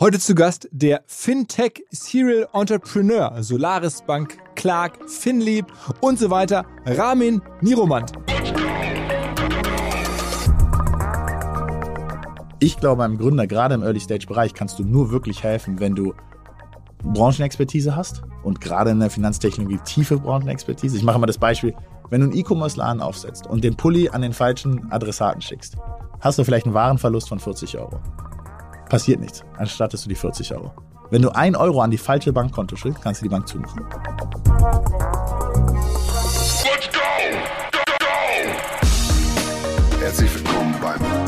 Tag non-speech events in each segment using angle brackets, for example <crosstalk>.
Heute zu Gast der Fintech Serial Entrepreneur, Solaris Bank, Clark, Finlieb und so weiter, Ramin Niromand. Ich glaube, einem Gründer, gerade im Early-Stage-Bereich, kannst du nur wirklich helfen, wenn du Branchenexpertise hast und gerade in der Finanztechnologie tiefe Branchenexpertise. Ich mache mal das Beispiel, wenn du einen E-Commerce-Laden aufsetzt und den Pulli an den falschen Adressaten schickst, hast du vielleicht einen Warenverlust von 40 Euro. Passiert nichts, anstatt dass du die 40 Euro. Wenn du 1 Euro an die falsche Bankkonto schickst, kannst du die Bank zumachen. Let's go! Go, go! Herzlich willkommen beim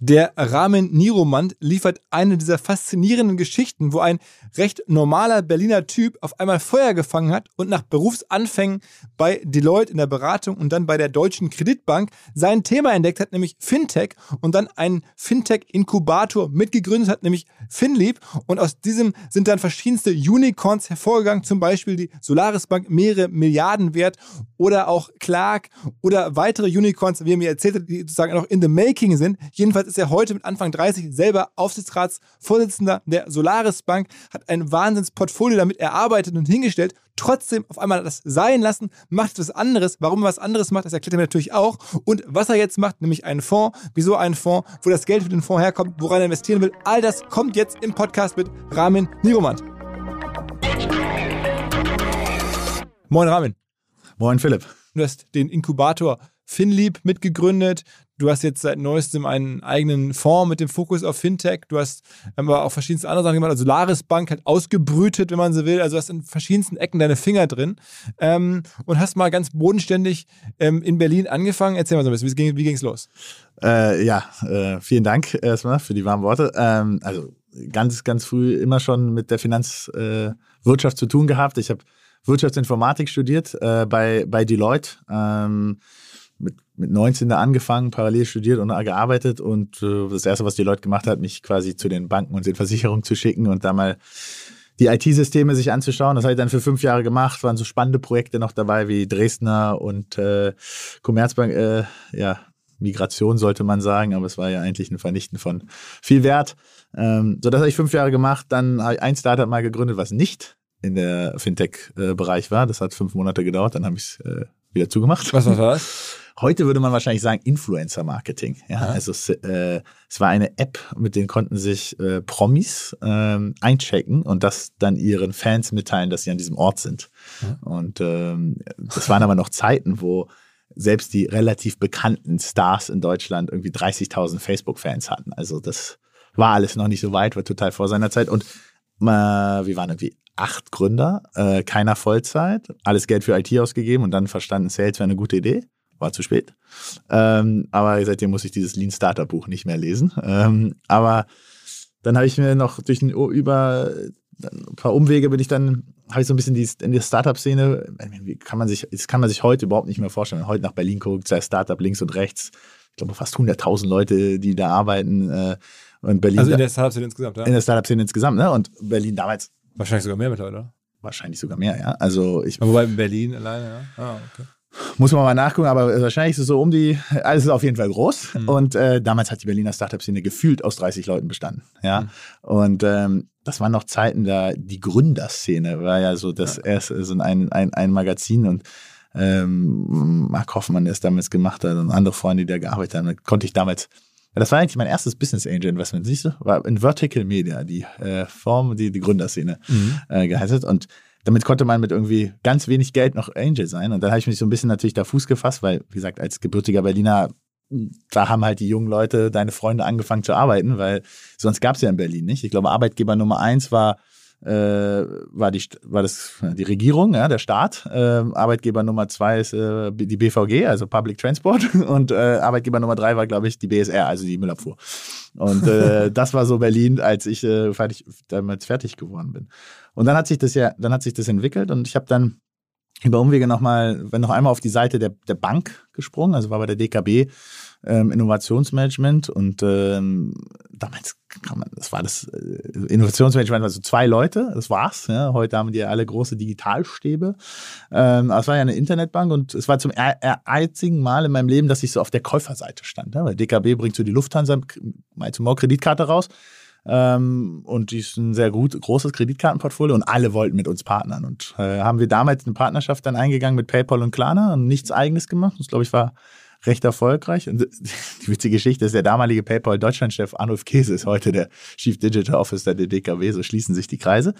Der Rahmen Niromand liefert eine dieser faszinierenden Geschichten, wo ein recht normaler Berliner Typ auf einmal Feuer gefangen hat und nach Berufsanfängen bei Deloitte in der Beratung und dann bei der Deutschen Kreditbank sein Thema entdeckt hat, nämlich Fintech und dann einen Fintech-Inkubator mitgegründet hat, nämlich Finlieb. Und aus diesem sind dann verschiedenste Unicorns hervorgegangen, zum Beispiel die Solaris Bank, mehrere Milliarden wert oder auch Clark oder weitere Unicorns, wie er mir erzählt hat, die sozusagen noch in the making sind. Jedenfalls Jedenfalls ist er heute mit Anfang 30 selber Aufsichtsratsvorsitzender der Solaris Bank, hat ein Wahnsinnsportfolio damit erarbeitet und hingestellt, trotzdem auf einmal das sein lassen, macht etwas anderes. Warum er was anderes macht, das erklärt er mir natürlich auch. Und was er jetzt macht, nämlich einen Fonds. Wieso einen Fonds? Wo das Geld für den Fonds herkommt, woran er investieren will. All das kommt jetzt im Podcast mit Ramin Niromand. Moin Ramin. Moin Philipp. Du hast den Inkubator Finlieb mitgegründet. Du hast jetzt seit neuestem einen eigenen Fonds mit dem Fokus auf Fintech. Du hast aber auch verschiedenste andere Sachen gemacht. Also Laris Bank hat ausgebrütet, wenn man so will. Also hast in verschiedensten Ecken deine Finger drin. Ähm, und hast mal ganz bodenständig ähm, in Berlin angefangen. Erzähl mal so ein bisschen, wie ging es los? Äh, ja, äh, vielen Dank erstmal für die warmen Worte. Ähm, also ganz, ganz früh immer schon mit der Finanzwirtschaft äh, zu tun gehabt. Ich habe Wirtschaftsinformatik studiert äh, bei, bei Deloitte. Mit, mit 19 da angefangen, parallel studiert und gearbeitet und äh, das erste, was die Leute gemacht hat, mich quasi zu den Banken und den Versicherungen zu schicken und da mal die IT-Systeme sich anzuschauen. Das habe ich dann für fünf Jahre gemacht, waren so spannende Projekte noch dabei wie Dresdner und äh, Commerzbank, äh, ja, Migration sollte man sagen, aber es war ja eigentlich ein Vernichten von viel Wert. Ähm, so, das habe ich fünf Jahre gemacht. Dann habe ich ein Startup mal gegründet, was nicht in der Fintech-Bereich war. Das hat fünf Monate gedauert, dann habe ich es äh, wieder zugemacht. Was war das? <laughs> Heute würde man wahrscheinlich sagen Influencer-Marketing. Ja, ja, also es, äh, es war eine App, mit denen konnten sich äh, Promis ähm, einchecken und das dann ihren Fans mitteilen, dass sie an diesem Ort sind. Ja. Und ähm, das waren aber noch Zeiten, wo selbst die relativ bekannten Stars in Deutschland irgendwie 30.000 Facebook-Fans hatten. Also das war alles noch nicht so weit, war total vor seiner Zeit. Und äh, wir waren irgendwie acht Gründer, äh, keiner Vollzeit, alles Geld für IT ausgegeben und dann verstanden, Sales wäre eine gute Idee. War zu spät. Ähm, aber seitdem muss ich dieses Lean Starter Buch nicht mehr lesen. Ähm, aber dann habe ich mir noch durch den, über ein paar Umwege bin ich dann, habe ich so ein bisschen die, in der Startup-Szene, wie kann man sich, das kann man sich heute überhaupt nicht mehr vorstellen. Wenn man heute nach Berlin guckt, sei Startup links und rechts, ich glaube fast 100.000 Leute, die da arbeiten. Äh, und Berlin. Also in der Startup-Szene insgesamt, ja? In der Startup-Szene insgesamt, ne? Und Berlin damals. Wahrscheinlich sogar mehr mittlerweile, oder? Wahrscheinlich sogar mehr, ja. Also ich. Aber wobei in Berlin alleine, ja. Ah, okay. Muss man mal nachgucken, aber wahrscheinlich ist es so um die, alles ist auf jeden Fall groß. Mhm. Und äh, damals hat die Berliner Startup-Szene gefühlt aus 30 Leuten bestanden. Ja. Mhm. Und ähm, das waren noch Zeiten, da die Gründerszene war ja so das ja. erste, so ein, ein, ein Magazin und ähm, Mark Hoffmann, der es damals gemacht hat und andere Freunde, die da gearbeitet haben, konnte ich damals das war eigentlich mein erstes Business Angel Investment, siehst du? War in Vertical Media, die äh, Form, die die Gründerszene mhm. äh, geheißen. Und damit konnte man mit irgendwie ganz wenig Geld noch Angel sein. Und dann habe ich mich so ein bisschen natürlich da Fuß gefasst, weil, wie gesagt, als gebürtiger Berliner, da haben halt die jungen Leute, deine Freunde angefangen zu arbeiten, weil sonst gab es ja in Berlin nicht. Ich glaube, Arbeitgeber Nummer eins war äh, war, die, war das die Regierung, ja, der Staat. Äh, Arbeitgeber Nummer zwei ist äh, die BVG, also Public Transport. <laughs> Und äh, Arbeitgeber Nummer drei war, glaube ich, die BSR, also die Müllabfuhr. Und äh, <laughs> das war so Berlin, als ich äh, fertig, damals fertig geworden bin. Und dann hat sich das ja, dann hat sich das entwickelt und ich habe dann über Umwege nochmal, wenn noch einmal auf die Seite der, der Bank gesprungen, also war bei der DKB ähm, Innovationsmanagement und ähm, damals kann man, das war das äh, Innovationsmanagement, also zwei Leute, das war's. Ja. Heute haben die ja alle große Digitalstäbe. Ähm, aber es war ja eine Internetbank und es war zum einzigen Mal in meinem Leben, dass ich so auf der Käuferseite stand. Ja. Weil DKB bringt so die Lufthansa mal zum Kreditkarte raus. Ähm, und die ist ein sehr gut, großes Kreditkartenportfolio und alle wollten mit uns partnern. Und äh, haben wir damals eine Partnerschaft dann eingegangen mit PayPal und Klarna und nichts eigenes gemacht. Das glaube ich war recht erfolgreich. Und <laughs> die witzige Geschichte ist, der damalige PayPal Deutschlandchef Arnulf Käse ist heute der Chief Digital Officer der DKW. So schließen sich die Kreise.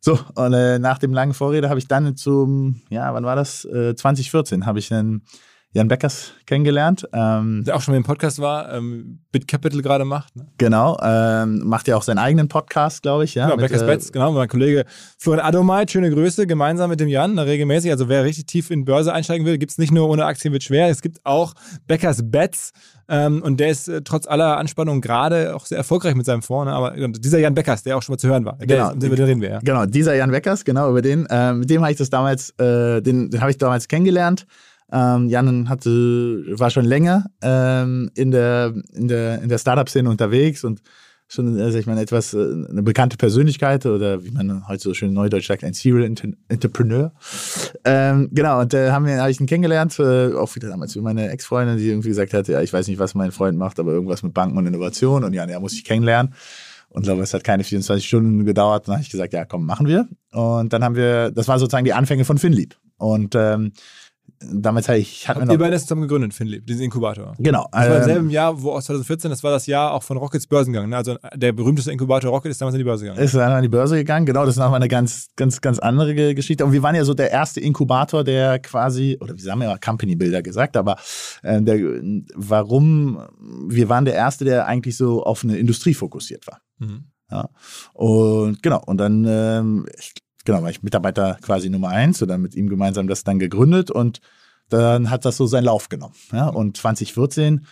So, und äh, nach dem langen Vorrede habe ich dann zum, ja, wann war das? Äh, 2014 habe ich einen Jan Beckers kennengelernt. Ähm, der auch schon mal im Podcast war, ähm, BitCapital gerade macht. Ne? Genau, ähm, macht ja auch seinen eigenen Podcast, glaube ich. Ja, genau, mit, Beckers äh, Bets, genau, mein Kollege Florian Adomait, schöne Grüße, gemeinsam mit dem Jan, da regelmäßig. Also wer richtig tief in Börse einsteigen will, gibt es nicht nur ohne Aktien wird schwer, es gibt auch Beckers Bets. Ähm, und der ist äh, trotz aller Anspannung gerade auch sehr erfolgreich mit seinem Fonds. Ne? Aber dieser Jan Beckers, der auch schon mal zu hören war, genau, der, über den reden wir. Ja. Genau, dieser Jan Beckers, genau, über den. Äh, mit dem habe ich das damals, äh, den, den habe ich damals kennengelernt. Ähm, Jan hatte, war schon länger ähm, in der, in der, in der Startup-Szene unterwegs und schon, also ich meine, etwas äh, eine bekannte Persönlichkeit oder wie man heute so schön neudeutsch sagt, ein Serial Entrepreneur. Ähm, genau, und da äh, haben wir, habe ich ihn kennengelernt, äh, auch wieder damals wie meine Ex-Freundin, die irgendwie gesagt hat, ja, ich weiß nicht, was mein Freund macht, aber irgendwas mit Banken und Innovation und ja, der muss ich kennenlernen. Und glaube, es hat keine 24 Stunden gedauert. Dann habe ich gesagt, ja, komm, machen wir. Und dann haben wir, das war sozusagen die Anfänge von Finlieb. Und ähm, damals hatte ich. Wir noch, ihr beide zusammen gegründet, Finlieb, diesen Inkubator. Genau. Das war im ähm, selben Jahr, wo aus 2014, das war das Jahr auch von Rockets Börsengang. Ne? Also der berühmteste Inkubator Rocket ist damals an die Börse gegangen. Ist dann an die Börse gegangen, genau. Das ist nochmal eine ganz, ganz, ganz andere Geschichte. Und wir waren ja so der erste Inkubator, der quasi, oder wir haben ja Company Builder gesagt, aber äh, der, warum, wir waren der erste, der eigentlich so auf eine Industrie fokussiert war. Mhm. Ja. Und genau, und dann, ähm, ich genau, war ich Mitarbeiter quasi Nummer eins oder mit ihm gemeinsam das dann gegründet und dann hat das so seinen Lauf genommen. Ja? Und 2014,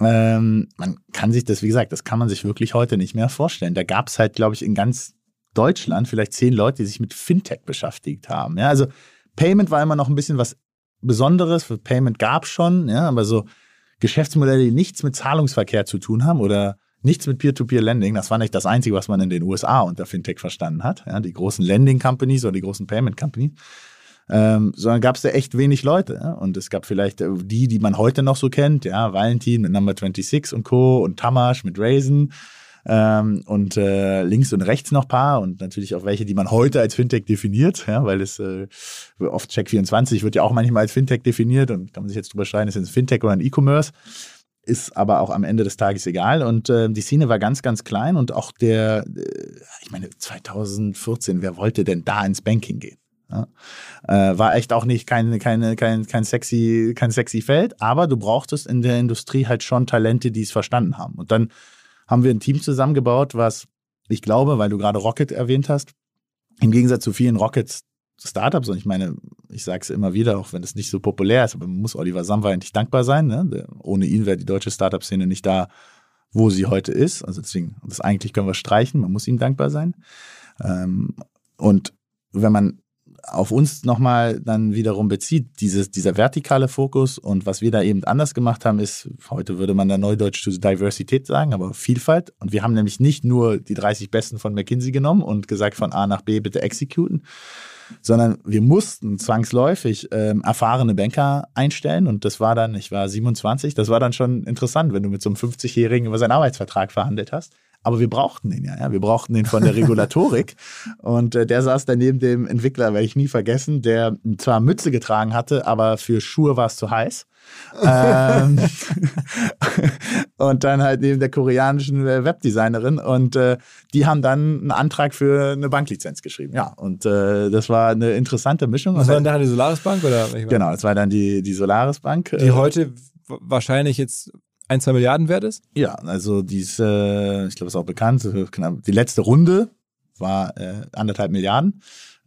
ähm, man kann sich das, wie gesagt, das kann man sich wirklich heute nicht mehr vorstellen. Da gab es halt, glaube ich, in ganz Deutschland vielleicht zehn Leute, die sich mit Fintech beschäftigt haben. Ja? Also Payment war immer noch ein bisschen was Besonderes. Payment gab es schon, ja, aber so Geschäftsmodelle, die nichts mit Zahlungsverkehr zu tun haben oder nichts mit Peer-to-Peer-Lending. Das war nicht das Einzige, was man in den USA unter Fintech verstanden hat. Ja, die großen Lending-Companies oder die großen Payment-Companies. Ähm, sondern gab es da echt wenig Leute. Ja? Und es gab vielleicht äh, die, die man heute noch so kennt, ja, Valentin mit Number 26 und Co. und Tamash mit Raisin. Ähm, und äh, links und rechts noch paar und natürlich auch welche, die man heute als Fintech definiert, ja, weil es äh, oft Check24 wird ja auch manchmal als Fintech definiert und kann man sich jetzt drüber streiten, ist es ein Fintech oder ein E-Commerce ist aber auch am Ende des Tages egal. Und äh, die Szene war ganz, ganz klein und auch der, äh, ich meine, 2014, wer wollte denn da ins Banking gehen? Ja? Äh, war echt auch nicht kein, keine, kein, kein, sexy, kein sexy Feld, aber du brauchtest in der Industrie halt schon Talente, die es verstanden haben. Und dann haben wir ein Team zusammengebaut, was ich glaube, weil du gerade Rocket erwähnt hast, im Gegensatz zu vielen Rockets Startups, und ich meine, ich sage es immer wieder, auch wenn es nicht so populär ist, aber man muss Oliver Samwer eigentlich dankbar sein. Ne? Ohne ihn wäre die deutsche Startup-Szene nicht da, wo sie heute ist. Also deswegen, das eigentlich können wir streichen, man muss ihm dankbar sein. Ähm, und wenn man auf uns nochmal dann wiederum bezieht, dieses, dieser vertikale Fokus und was wir da eben anders gemacht haben, ist, heute würde man da neudeutsch zu Diversität sagen, aber Vielfalt. Und wir haben nämlich nicht nur die 30 Besten von McKinsey genommen und gesagt, von A nach B bitte executen, sondern wir mussten zwangsläufig ähm, erfahrene Banker einstellen und das war dann, ich war 27, das war dann schon interessant, wenn du mit so einem 50-Jährigen über seinen Arbeitsvertrag verhandelt hast. Aber wir brauchten den ja, ja. Wir brauchten den von der Regulatorik. <laughs> und äh, der saß dann neben dem Entwickler, werde ich nie vergessen, der zwar Mütze getragen hatte, aber für Schuhe war es zu heiß. Ähm, <laughs> und dann halt neben der koreanischen äh, Webdesignerin und äh, die haben dann einen Antrag für eine Banklizenz geschrieben. Ja, und äh, das war eine interessante Mischung. Was war dann die Solaris Bank oder? Genau, das war dann die, die Solaris Bank. Die heute wahrscheinlich jetzt ein, zwei Milliarden wert ist? Ja, also diese, ich glaube, ist auch bekannt, die letzte Runde war äh, anderthalb Milliarden.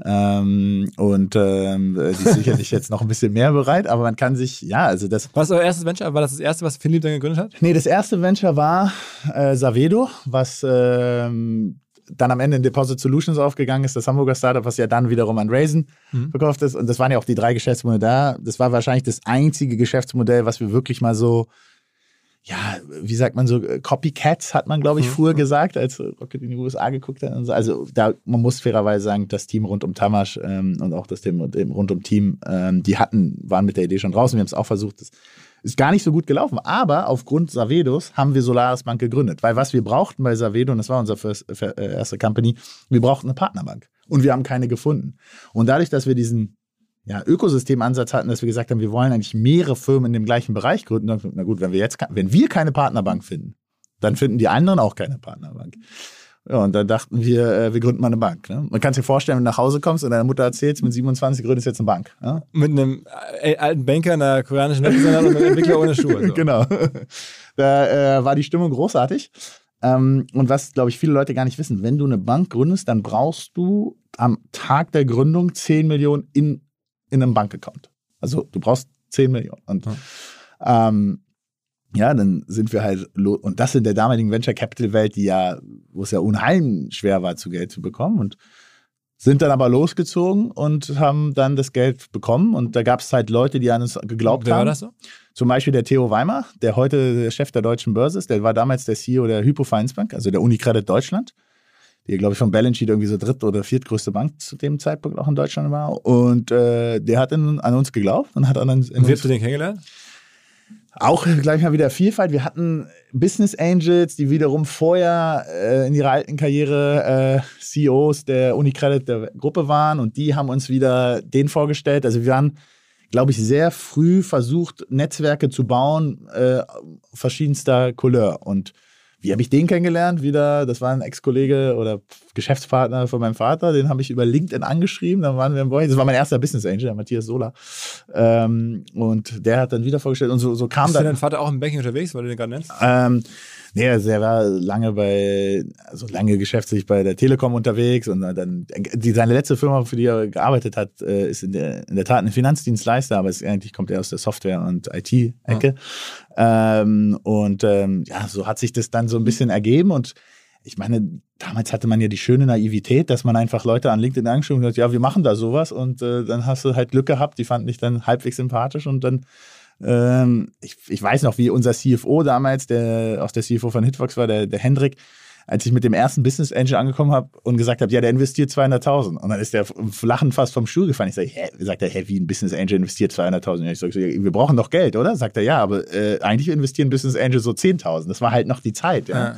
Ähm, und ähm, die ist sicherlich jetzt noch ein bisschen mehr bereit, aber man kann sich, ja, also das. Was euer erstes Venture? War das das erste, was Philipp dann gegründet hat? Nee, das erste Venture war äh, Savedo, was ähm, dann am Ende in Deposit Solutions aufgegangen ist, das Hamburger Startup, was ja dann wiederum an Raisin mhm. verkauft ist. Und das waren ja auch die drei Geschäftsmodelle da. Das war wahrscheinlich das einzige Geschäftsmodell, was wir wirklich mal so ja, wie sagt man so, äh, Copycats hat man, glaube ich, mhm. früher gesagt, als Rocket in die USA geguckt hat. So. Also da, man muss fairerweise sagen, das Team rund um Tamasch ähm, und auch das Team rund um Team, ähm, die hatten, waren mit der Idee schon draußen. Wir haben es auch versucht. Das ist gar nicht so gut gelaufen. Aber aufgrund Savedos haben wir Solaris Bank gegründet. Weil was wir brauchten bei Savedo, und das war unsere äh, erste Company, wir brauchten eine Partnerbank. Und wir haben keine gefunden. Und dadurch, dass wir diesen ja, Ökosystemansatz hatten, dass wir gesagt haben, wir wollen eigentlich mehrere Firmen in dem gleichen Bereich gründen. Na gut, wenn wir jetzt, wenn wir keine Partnerbank finden, dann finden die anderen auch keine Partnerbank. Ja, und dann dachten wir, äh, wir gründen mal eine Bank. Ne? Man kann sich vorstellen, wenn du nach Hause kommst und deine Mutter erzählt, mit 27 gründest du jetzt eine Bank. Ja? Mit einem äh, alten Banker, einer koreanischen Webdesigner und einem Entwickler ohne Schuhe. So. <laughs> Genau. Da äh, war die Stimmung großartig. Ähm, und was, glaube ich, viele Leute gar nicht wissen, wenn du eine Bank gründest, dann brauchst du am Tag der Gründung 10 Millionen in in einem Bankaccount. Also du brauchst 10 Millionen. Und ja. Ähm, ja, dann sind wir halt, und das in der damaligen Venture Capital Welt, die ja, wo es ja unheimlich schwer war, zu Geld zu bekommen. Und sind dann aber losgezogen und haben dann das Geld bekommen. Und da gab es halt Leute, die an uns geglaubt Wer haben. War das so? Zum Beispiel der Theo Weimar, der heute der Chef der Deutschen Börse ist. Der war damals der CEO der Hypo Bank, also der Unicredit Deutschland die, glaube ich, vom Balance Sheet irgendwie so dritt- oder viertgrößte Bank zu dem Zeitpunkt auch in Deutschland war. Und äh, der hat in, an uns geglaubt und hat an uns. Und wie hast du den kennengelernt? Auch gleich mal wieder Vielfalt. Wir hatten Business Angels, die wiederum vorher äh, in ihrer alten Karriere äh, CEOs der Unicredit der Gruppe waren und die haben uns wieder den vorgestellt. Also wir waren, glaube ich, sehr früh versucht, Netzwerke zu bauen, äh, verschiedenster Couleur. Und wie habe ich den kennengelernt? Wieder, das war ein Ex-Kollege oder Geschäftspartner von meinem Vater, den habe ich über LinkedIn angeschrieben. Dann waren wir im Boy. Das war mein erster Business Angel, der Matthias Sola. Ähm, und der hat dann wieder vorgestellt und so, so kam Ist dann. Ist dein Vater auch im Banking unterwegs, weil du den gerade nennst? Ähm, Nee, also er war lange bei, also lange geschäftlich bei der Telekom unterwegs und dann die, seine letzte Firma, für die er gearbeitet hat, äh, ist in der, in der Tat ein Finanzdienstleister, aber es, eigentlich kommt er aus der Software- und IT-Ecke. Ja. Ähm, und ähm, ja, so hat sich das dann so ein bisschen ergeben und ich meine, damals hatte man ja die schöne Naivität, dass man einfach Leute an LinkedIn angeschrieben hat, ja, wir machen da sowas und äh, dann hast du halt Glück gehabt, die fanden dich dann halbwegs sympathisch und dann ähm, ich, ich weiß noch, wie unser CFO damals, der auch der CFO von Hitbox war, der, der Hendrik, als ich mit dem ersten Business Angel angekommen habe und gesagt habe, ja, der investiert 200.000. Und dann ist der lachend fast vom Stuhl gefallen. Ich sage, hä? Sagt er, hä, wie ein Business Angel investiert 200.000? Ich sage, wir brauchen doch Geld, oder? Sagt er, ja, aber äh, eigentlich investieren Business Angel so 10.000. Das war halt noch die Zeit, ja. ja.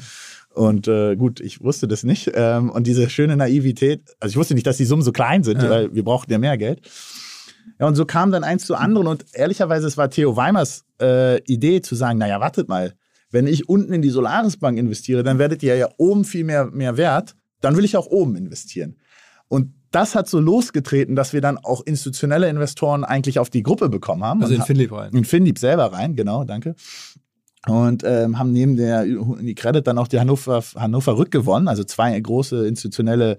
Und äh, gut, ich wusste das nicht. Ähm, und diese schöne Naivität, also ich wusste nicht, dass die Summen so klein sind, ja. weil wir brauchten ja mehr Geld. Ja, und so kam dann eins zu anderen und ehrlicherweise, es war Theo Weimers äh, Idee zu sagen, naja, wartet mal, wenn ich unten in die Solaris Bank investiere, dann werdet ihr ja oben viel mehr, mehr wert, dann will ich auch oben investieren. Und das hat so losgetreten, dass wir dann auch institutionelle Investoren eigentlich auf die Gruppe bekommen haben. Also in Finlieb rein. In Finlieb selber rein, genau, danke. Und ähm, haben neben der die Credit dann auch die Hannover, Hannover Rück gewonnen, also zwei große institutionelle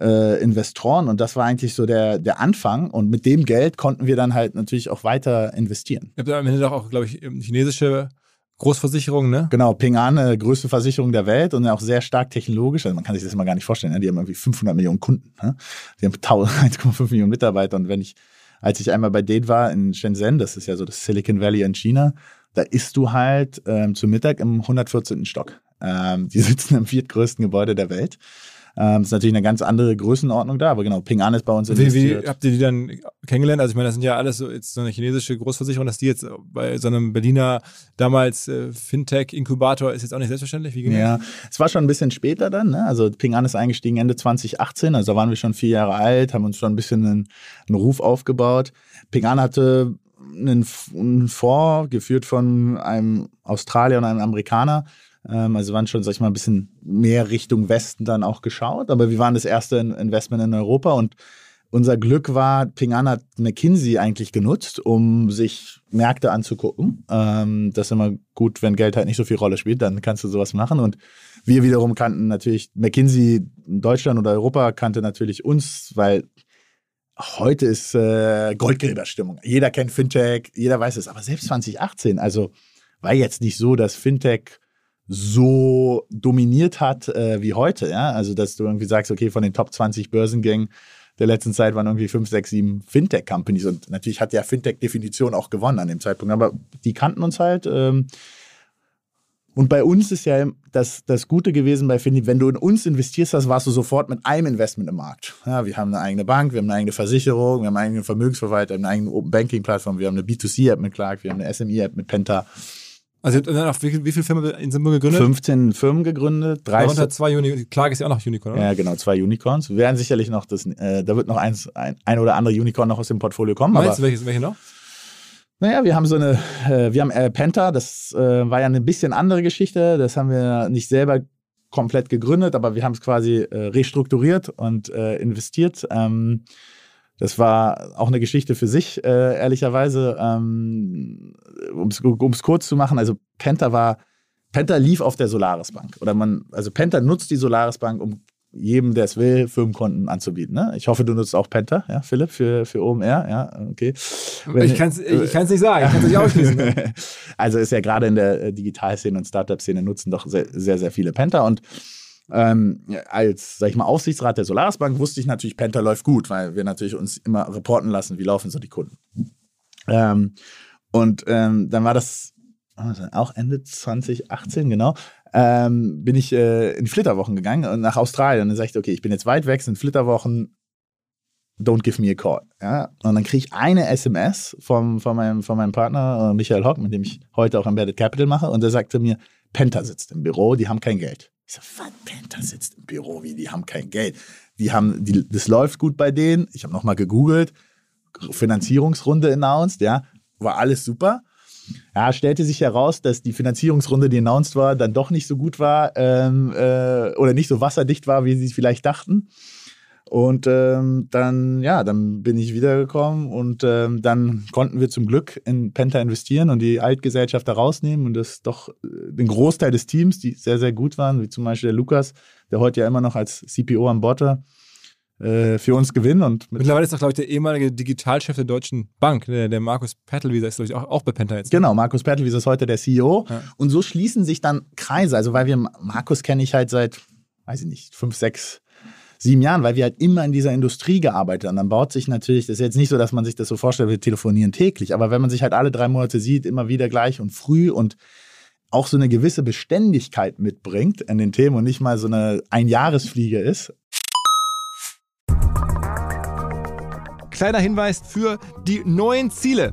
äh, Investoren und das war eigentlich so der, der Anfang und mit dem Geld konnten wir dann halt natürlich auch weiter investieren. Ihr habt am Ende doch auch, glaube ich, chinesische Großversicherung, ne? Genau, Ping An, äh, größte Versicherung der Welt und auch sehr stark technologisch. Also man kann sich das immer gar nicht vorstellen. Ne? Die haben irgendwie 500 Millionen Kunden. Ne? Die haben 1,5 <laughs> Millionen Mitarbeiter. Und wenn ich, als ich einmal bei denen war in Shenzhen, das ist ja so das Silicon Valley in China, da isst du halt ähm, zu Mittag im 114. Stock. Ähm, die <laughs> sitzen im viertgrößten Gebäude der Welt. Ähm, ist natürlich eine ganz andere Größenordnung da, aber genau, Ping An ist bei uns wie, wie habt ihr die dann kennengelernt? Also ich meine, das sind ja alles so jetzt so eine chinesische Großversicherung, dass die jetzt bei so einem Berliner damals äh, Fintech-Inkubator ist jetzt auch nicht selbstverständlich. Wie genau? Ja, es war schon ein bisschen später dann. Ne? Also Ping An ist eingestiegen Ende 2018, also da waren wir schon vier Jahre alt, haben uns schon ein bisschen einen, einen Ruf aufgebaut. Ping An hatte einen, einen Fonds geführt von einem Australier und einem Amerikaner ähm, also waren schon, sag ich mal, ein bisschen mehr Richtung Westen dann auch geschaut. Aber wir waren das erste Investment in Europa und unser Glück war, Ping An hat McKinsey eigentlich genutzt, um sich Märkte anzugucken. Ähm, das ist immer gut, wenn Geld halt nicht so viel Rolle spielt, dann kannst du sowas machen. Und wir wiederum kannten natürlich McKinsey in Deutschland oder Europa kannte natürlich uns, weil heute ist äh, Goldgräberstimmung. Jeder kennt Fintech, jeder weiß es. Aber selbst 2018, also war jetzt nicht so, dass Fintech so dominiert hat äh, wie heute. Ja? Also, dass du irgendwie sagst, okay, von den Top 20 Börsengängen der letzten Zeit waren irgendwie 5, 6, 7 Fintech-Companies. Und natürlich hat ja Fintech-Definition auch gewonnen an dem Zeitpunkt. Aber die kannten uns halt. Ähm, und bei uns ist ja das, das Gute gewesen bei Fintech, wenn du in uns investierst hast, warst du sofort mit einem Investment im Markt. Ja, wir haben eine eigene Bank, wir haben eine eigene Versicherung, wir haben einen eigenen Vermögensverwalter, eine eigene Open Banking Plattform, wir haben eine B2C-App mit Clark, wir haben eine SME-App mit Penta. Also ihr habt dann wie, wie viele Firmen in Symbool gegründet? 15 Firmen gegründet. 30. Darunter zwei Unicorns. Clark ist ja auch noch Unicorn, oder? Ja, genau, zwei Unicorns. Wir werden sicherlich noch das, äh, da wird noch eins, ein, ein oder andere Unicorn noch aus dem Portfolio kommen. Meinst du, welche, welche noch? Naja, wir haben so eine, äh, wir haben äh, Penta, das äh, war ja eine bisschen andere Geschichte. Das haben wir nicht selber komplett gegründet, aber wir haben es quasi äh, restrukturiert und äh, investiert. Ähm, das war auch eine Geschichte für sich, äh, ehrlicherweise. Ähm, um es kurz zu machen, also Penta war, Penta lief auf der Solaris Bank. Oder man, also Penta nutzt die Solaris Bank, um jedem, der es will, Firmenkonten anzubieten. Ne? Ich hoffe, du nutzt auch Penta, ja, Philipp, für, für OMR. Ja, okay. Wenn, ich kann es ich kann's nicht sagen, ich kann es nicht ausschließen. Ne? <laughs> also ist ja gerade in der äh, Digitalszene und Startup-Szene nutzen doch sehr, sehr, sehr viele Penta. Und ähm, als, sag ich mal, Aufsichtsrat der Solaris Bank wusste ich natürlich, Penta läuft gut, weil wir natürlich uns immer reporten lassen, wie laufen so die Kunden. Ähm, und ähm, dann war das auch Ende 2018, genau, ähm, bin ich äh, in Flitterwochen gegangen und nach Australien. Und dann sagte ich, okay, ich bin jetzt weit weg, sind Flitterwochen, don't give me a call. Ja? Und dann kriege ich eine SMS vom, von, meinem, von meinem Partner äh, Michael Hock, mit dem ich heute auch Embedded Capital mache. Und der sagte mir, Penta sitzt im Büro, die haben kein Geld. Ich so, was, Penta sitzt im Büro, wie, die haben kein Geld. Die haben, die, das läuft gut bei denen. Ich habe nochmal gegoogelt, Finanzierungsrunde announced, ja, war alles super. Ja, stellte sich heraus, dass die Finanzierungsrunde, die announced war, dann doch nicht so gut war ähm, äh, oder nicht so wasserdicht war, wie sie es vielleicht dachten. Und ähm, dann, ja, dann bin ich wiedergekommen und ähm, dann konnten wir zum Glück in Penta investieren und die Altgesellschaft da rausnehmen und das doch äh, den Großteil des Teams, die sehr, sehr gut waren, wie zum Beispiel der Lukas, der heute ja immer noch als CPO an Bord war, äh, für uns gewinnen. Und Mittlerweile ist doch, glaube ich, der ehemalige Digitalchef der Deutschen Bank, der, der Markus Pertelwieser ist, glaube ich, auch, auch bei Penta jetzt. Genau, Markus Pertelwieser ist heute der CEO. Ja. Und so schließen sich dann Kreise. Also, weil wir, Markus kenne ich halt seit, weiß ich nicht, fünf, sechs sieben Jahren, weil wir halt immer in dieser Industrie gearbeitet haben. Dann baut sich natürlich, das ist jetzt nicht so, dass man sich das so vorstellt, wir telefonieren täglich, aber wenn man sich halt alle drei Monate sieht, immer wieder gleich und früh und auch so eine gewisse Beständigkeit mitbringt in den Themen und nicht mal so eine Einjahresfliege ist. Kleiner Hinweis für die neuen Ziele.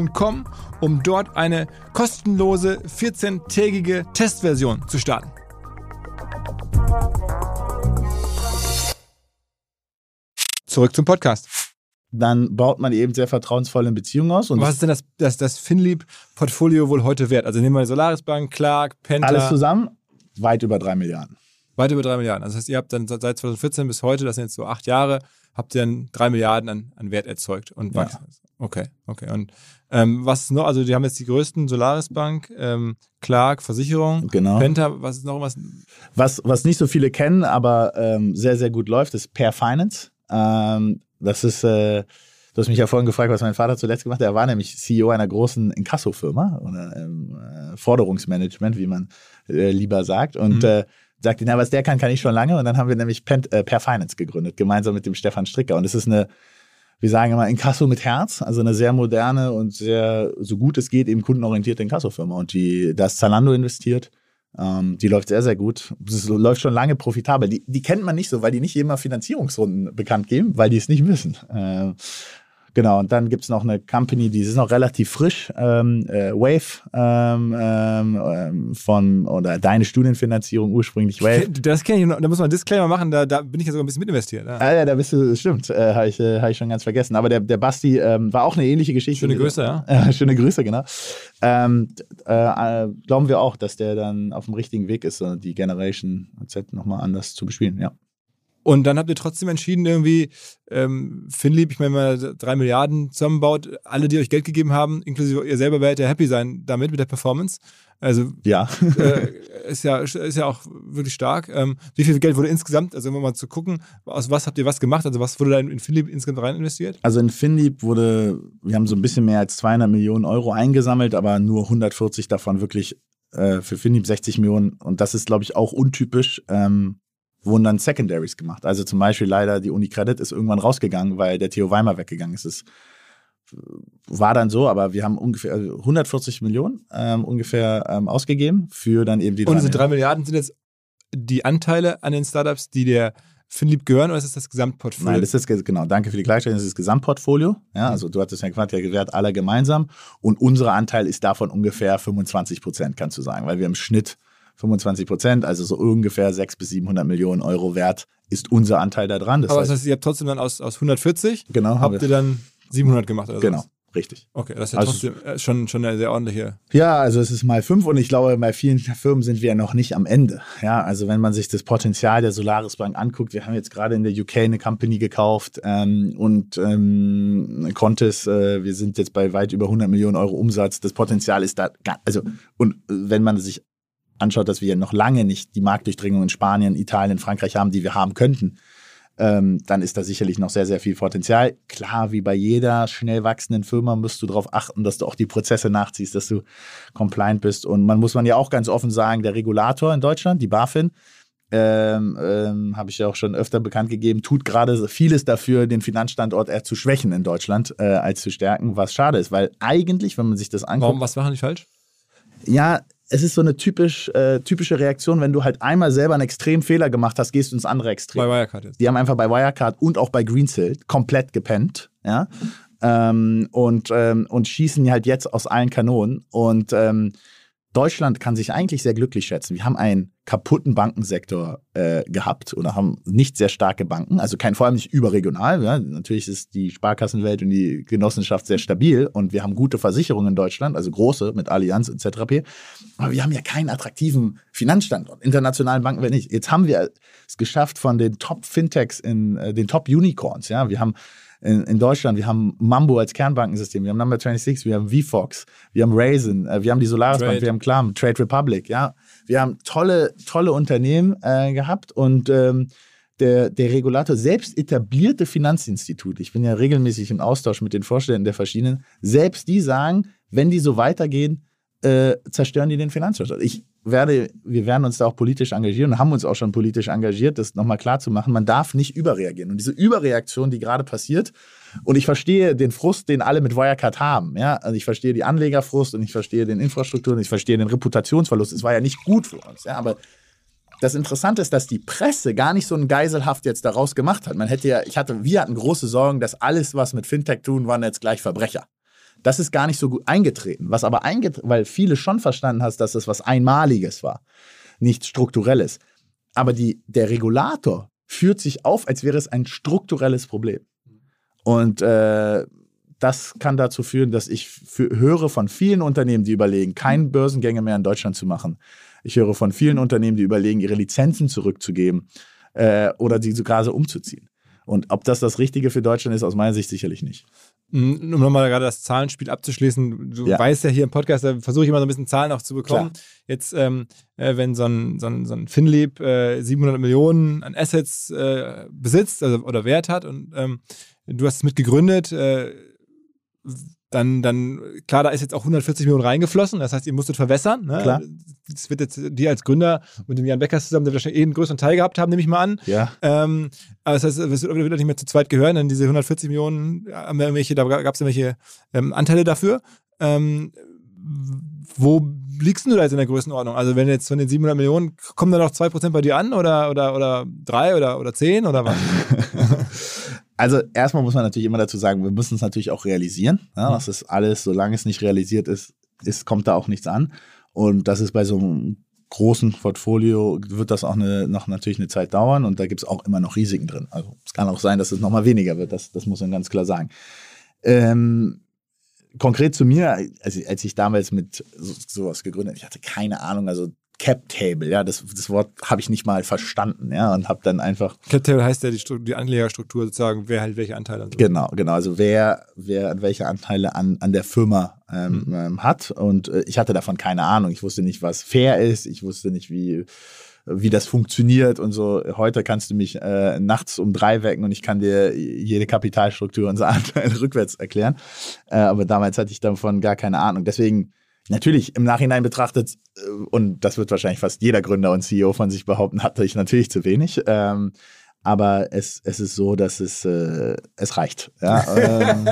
www.ecom, um dort eine kostenlose 14-tägige Testversion zu starten. Zurück zum Podcast. dann baut man eben sehr vertrauensvolle Beziehungen aus. Und Was ist denn das, das, das Finlieb-Portfolio wohl heute wert? Also nehmen wir Solaris Bank, Clark, Penta. alles zusammen weit über drei Milliarden. Weit über drei Milliarden. Also das heißt, ihr habt dann seit 2014 bis heute, das sind jetzt so acht Jahre, habt ihr dann drei Milliarden an, an Wert erzeugt und Ja. wachsen. Okay, okay. Und ähm, was ist noch? Also die haben jetzt die größten Solaris Bank, ähm, Clark, Versicherung, Genau. Penta, was ist noch was? Was, was nicht so viele kennen, aber ähm, sehr, sehr gut läuft, ist Per Finance. Ähm, das ist, äh, du hast mich ja vorhin gefragt, was mein Vater zuletzt gemacht hat. Er war nämlich CEO einer großen Inkasso-Firma oder ähm, äh, Forderungsmanagement, wie man äh, lieber sagt. Und Mhm. äh, sagte, na, was der kann, kann ich schon lange. Und dann haben wir nämlich Pen, äh, Per Finance gegründet, gemeinsam mit dem Stefan Stricker. Und es ist eine, wir sagen immer Inkasso mit Herz, also eine sehr moderne und sehr, so gut es geht, eben kundenorientierte Inkasso-Firma. Und die, da ist Zalando investiert. Ähm, die läuft sehr, sehr gut. Es läuft schon lange profitabel. Die, die kennt man nicht so, weil die nicht immer Finanzierungsrunden bekannt geben, weil die es nicht müssen. Äh, genau, und dann gibt es noch eine Company, die ist noch relativ frisch, ähm, äh, Wave ähm, ähm, ähm, von, oder deine Studienfinanzierung ursprünglich Wave. Das kenne ich noch, da muss man einen Disclaimer machen, da, da bin ich ja sogar ein bisschen mitinvestiert. Ja. Ah, ja, da bist du, stimmt, äh, habe ich, äh, hab ich schon ganz vergessen. Aber der, der Basti ähm, war auch eine ähnliche Geschichte. Schöne Grüße, ja. <laughs> Äh, schöne Grüße, genau. Äh, glauben wir auch, dass der dann auf dem richtigen Weg ist, die Generation Z nochmal anders zu bespielen, ja. Und dann habt ihr trotzdem entschieden, irgendwie, ähm, Finlieb, ich meine, wenn man drei Milliarden zusammenbaut, alle, die euch Geld gegeben haben, inklusive ihr selber, werdet ja happy sein damit, mit der Performance. Also Ja. äh, ist, ja, ist ja auch wirklich stark. Ähm, wie viel Geld wurde insgesamt, also um mal zu gucken, aus was habt ihr was gemacht? Also was wurde da in, in Finlieb insgesamt rein investiert? Also in Finlieb wurde, wir haben so ein bisschen mehr als 200 Millionen Euro eingesammelt, aber nur 140 davon wirklich äh, für Finlieb 60 Millionen. Und das ist, glaube ich, auch untypisch. Ähm, wurden dann Secondaries gemacht. Also zum Beispiel leider die Unicredit ist irgendwann rausgegangen, weil der Theo Weimer weggegangen ist. Es war dann so, aber wir haben ungefähr also 140 Millionen ähm, ungefähr ähm, ausgegeben für dann eben die Und diese drei Milliarden sind jetzt die Anteile an den Startups, die der Finlieb gehören, oder ist das das Gesamtportfolio? Nein, das ist ge- genau, danke für die Gleichstellung, das ist das Gesamtportfolio. Ja, also du hattest ja gefragt, der Wert aller gemeinsam. Und unser Anteil ist davon ungefähr 25 Prozent, kannst du sagen, weil wir im Schnitt 25 Prozent, also so ungefähr 600 bis 700 Millionen Euro wert, ist unser Anteil da dran. Das Aber das heißt, heißt, ihr habt trotzdem dann aus, aus 140, genau, habt ihr dann 700 gemacht oder genau, sowas? richtig. Okay, das ist ja Also- trotzdem äh, schon, schon eine sehr ordentliche. Ja, also es ist mal fünf und ich glaube, bei vielen Firmen sind wir ja noch nicht am Ende. Ja, also wenn man sich das Potenzial der Solaris Bank anguckt, wir haben jetzt gerade in der UK eine Company gekauft ähm, und ähm, Contis, äh, wir sind jetzt bei weit über 100 Millionen Euro Umsatz. Das Potenzial ist da, also und wenn man sich anschaut, dass wir noch lange nicht die Marktdurchdringung in Spanien, Italien, Frankreich haben, die wir haben könnten, ähm, dann ist da sicherlich noch sehr, sehr viel Potenzial. Klar, wie bei jeder schnell wachsenden Firma musst du darauf achten, dass du auch die Prozesse nachziehst, dass du compliant bist. Und man muss man ja auch ganz offen sagen, der Regulator in Deutschland, die BaFin, ähm, ähm, habe ich ja auch schon öfter bekannt gegeben, tut gerade vieles dafür, den Finanzstandort eher zu schwächen in Deutschland, äh, als zu stärken, was schade ist, weil eigentlich, wenn man sich das anguckt, Warum, was machen die falsch? ja, es ist so eine typisch, äh, typische Reaktion, wenn du halt einmal selber einen extremen Fehler gemacht hast, gehst du ins andere Extrem. Bei Wirecard jetzt. Die haben einfach bei Wirecard und auch bei Greensill komplett gepennt, ja. Ähm, und, ähm, und schießen halt jetzt aus allen Kanonen. Und ähm, Deutschland kann sich eigentlich sehr glücklich schätzen. Wir haben einen kaputten Bankensektor äh, gehabt oder haben nicht sehr starke Banken, also kein, vor allem nicht überregional. Ja. Natürlich ist die Sparkassenwelt und die Genossenschaft sehr stabil und wir haben gute Versicherungen in Deutschland, also große mit Allianz etc. Aber wir haben ja keinen attraktiven Finanzstandort. Internationalen Banken wir nicht. Jetzt haben wir es geschafft von den Top-Fintechs in äh, den Top-Unicorns. Ja, wir haben in, in Deutschland, wir haben Mambo als Kernbankensystem, wir haben Number 26, wir haben VFox, wir haben Raisin, äh, wir haben die Solaris Bank, Trade. wir haben Klam, Trade Republic, ja. Wir haben tolle, tolle Unternehmen äh, gehabt und ähm, der, der Regulator, selbst etablierte Finanzinstitute, ich bin ja regelmäßig im Austausch mit den Vorständen der verschiedenen, selbst die sagen, wenn die so weitergehen, äh, zerstören die den Finanzwirtschaft. Ich werde, wir werden uns da auch politisch engagieren und haben uns auch schon politisch engagiert, das nochmal klar zu machen. Man darf nicht überreagieren. Und diese Überreaktion, die gerade passiert, und ich verstehe den Frust, den alle mit Wirecard haben. Ja? Also ich verstehe die Anlegerfrust und ich verstehe den Infrastruktur und ich verstehe den Reputationsverlust. Es war ja nicht gut für uns. Ja? Aber das Interessante ist, dass die Presse gar nicht so ein Geiselhaft jetzt daraus gemacht hat. Man hätte ja, ich hatte, wir hatten große Sorgen, dass alles, was mit Fintech tun, waren jetzt gleich Verbrecher. Das ist gar nicht so gut eingetreten. Was aber eingetreten, weil viele schon verstanden hast, dass das was Einmaliges war, nichts Strukturelles. Aber die, der Regulator führt sich auf, als wäre es ein strukturelles Problem. Und äh, das kann dazu führen, dass ich für, höre von vielen Unternehmen, die überlegen, keine Börsengänge mehr in Deutschland zu machen. Ich höre von vielen Unternehmen, die überlegen, ihre Lizenzen zurückzugeben äh, oder sie sogar so umzuziehen. Und ob das das Richtige für Deutschland ist, aus meiner Sicht sicherlich nicht. Um nochmal gerade das Zahlenspiel abzuschließen, du Ja. weißt ja hier im Podcast, da versuche ich immer so ein bisschen Zahlen auch zu bekommen. Klar. Jetzt, ähm, äh, wenn so ein, so ein, so ein Finlieb äh, 700 Millionen an Assets äh, besitzt also, oder Wert hat und ähm, du hast es mit gegründet, äh, dann, dann, klar, da ist jetzt auch 140 Millionen reingeflossen, das heißt, ihr musstet verwässern. Ne? Klar. Das wird jetzt dir als Gründer mit dem Jan Beckers zusammen, der wahrscheinlich eh einen größeren Teil gehabt haben, nehme ich mal an. Ja. Ähm, aber das heißt, es wird wird nicht mehr zu zweit gehören, denn diese 140 Millionen, haben wir irgendwelche, da gab es irgendwelche ähm, Anteile dafür. Ähm, wo liegst du da jetzt in der Größenordnung? Also wenn jetzt von den 700 Millionen, kommen da noch 2% bei dir an oder, oder, oder 3 oder, oder 10 oder was? <laughs> Also erstmal muss man natürlich immer dazu sagen, wir müssen es natürlich auch realisieren. Ja, Mhm. Das ist alles, solange es nicht realisiert ist, ist, kommt da auch nichts an. Und das ist bei so einem großen Portfolio, wird das auch eine, noch natürlich eine Zeit dauern und da gibt es auch immer noch Risiken drin. Also es kann auch sein, dass es nochmal weniger wird, das, das muss man ganz klar sagen. Ähm, konkret zu mir, als, ich- als ich damals mit so, sowas gegründet habe, ich hatte keine Ahnung, also Cap Table, ja, das, das Wort habe ich nicht mal verstanden, ja, und habe dann einfach Cap Table heißt ja die, Stru- die Anlegerstruktur sozusagen, wer halt welche Anteile und so. Genau, genau. Also wer, wer welche Anteile an, an der Firma ähm, Mhm. ähm, hat. Und äh, ich hatte davon keine Ahnung. Ich wusste nicht, was fair ist. Ich wusste nicht, wie, wie das funktioniert und so. Heute kannst du mich äh, nachts um drei wecken und ich kann dir jede Kapitalstruktur unserer <laughs> Anteile rückwärts erklären. Äh, aber damals hatte ich davon gar keine Ahnung. Deswegen Natürlich, im Nachhinein betrachtet, äh, und das wird wahrscheinlich fast jeder Gründer und CEO von sich behaupten, <laughs> hatte ich natürlich zu wenig. Ähm, aber es, es ist so, dass es, äh, es reicht. Ja, <laughs> ähm,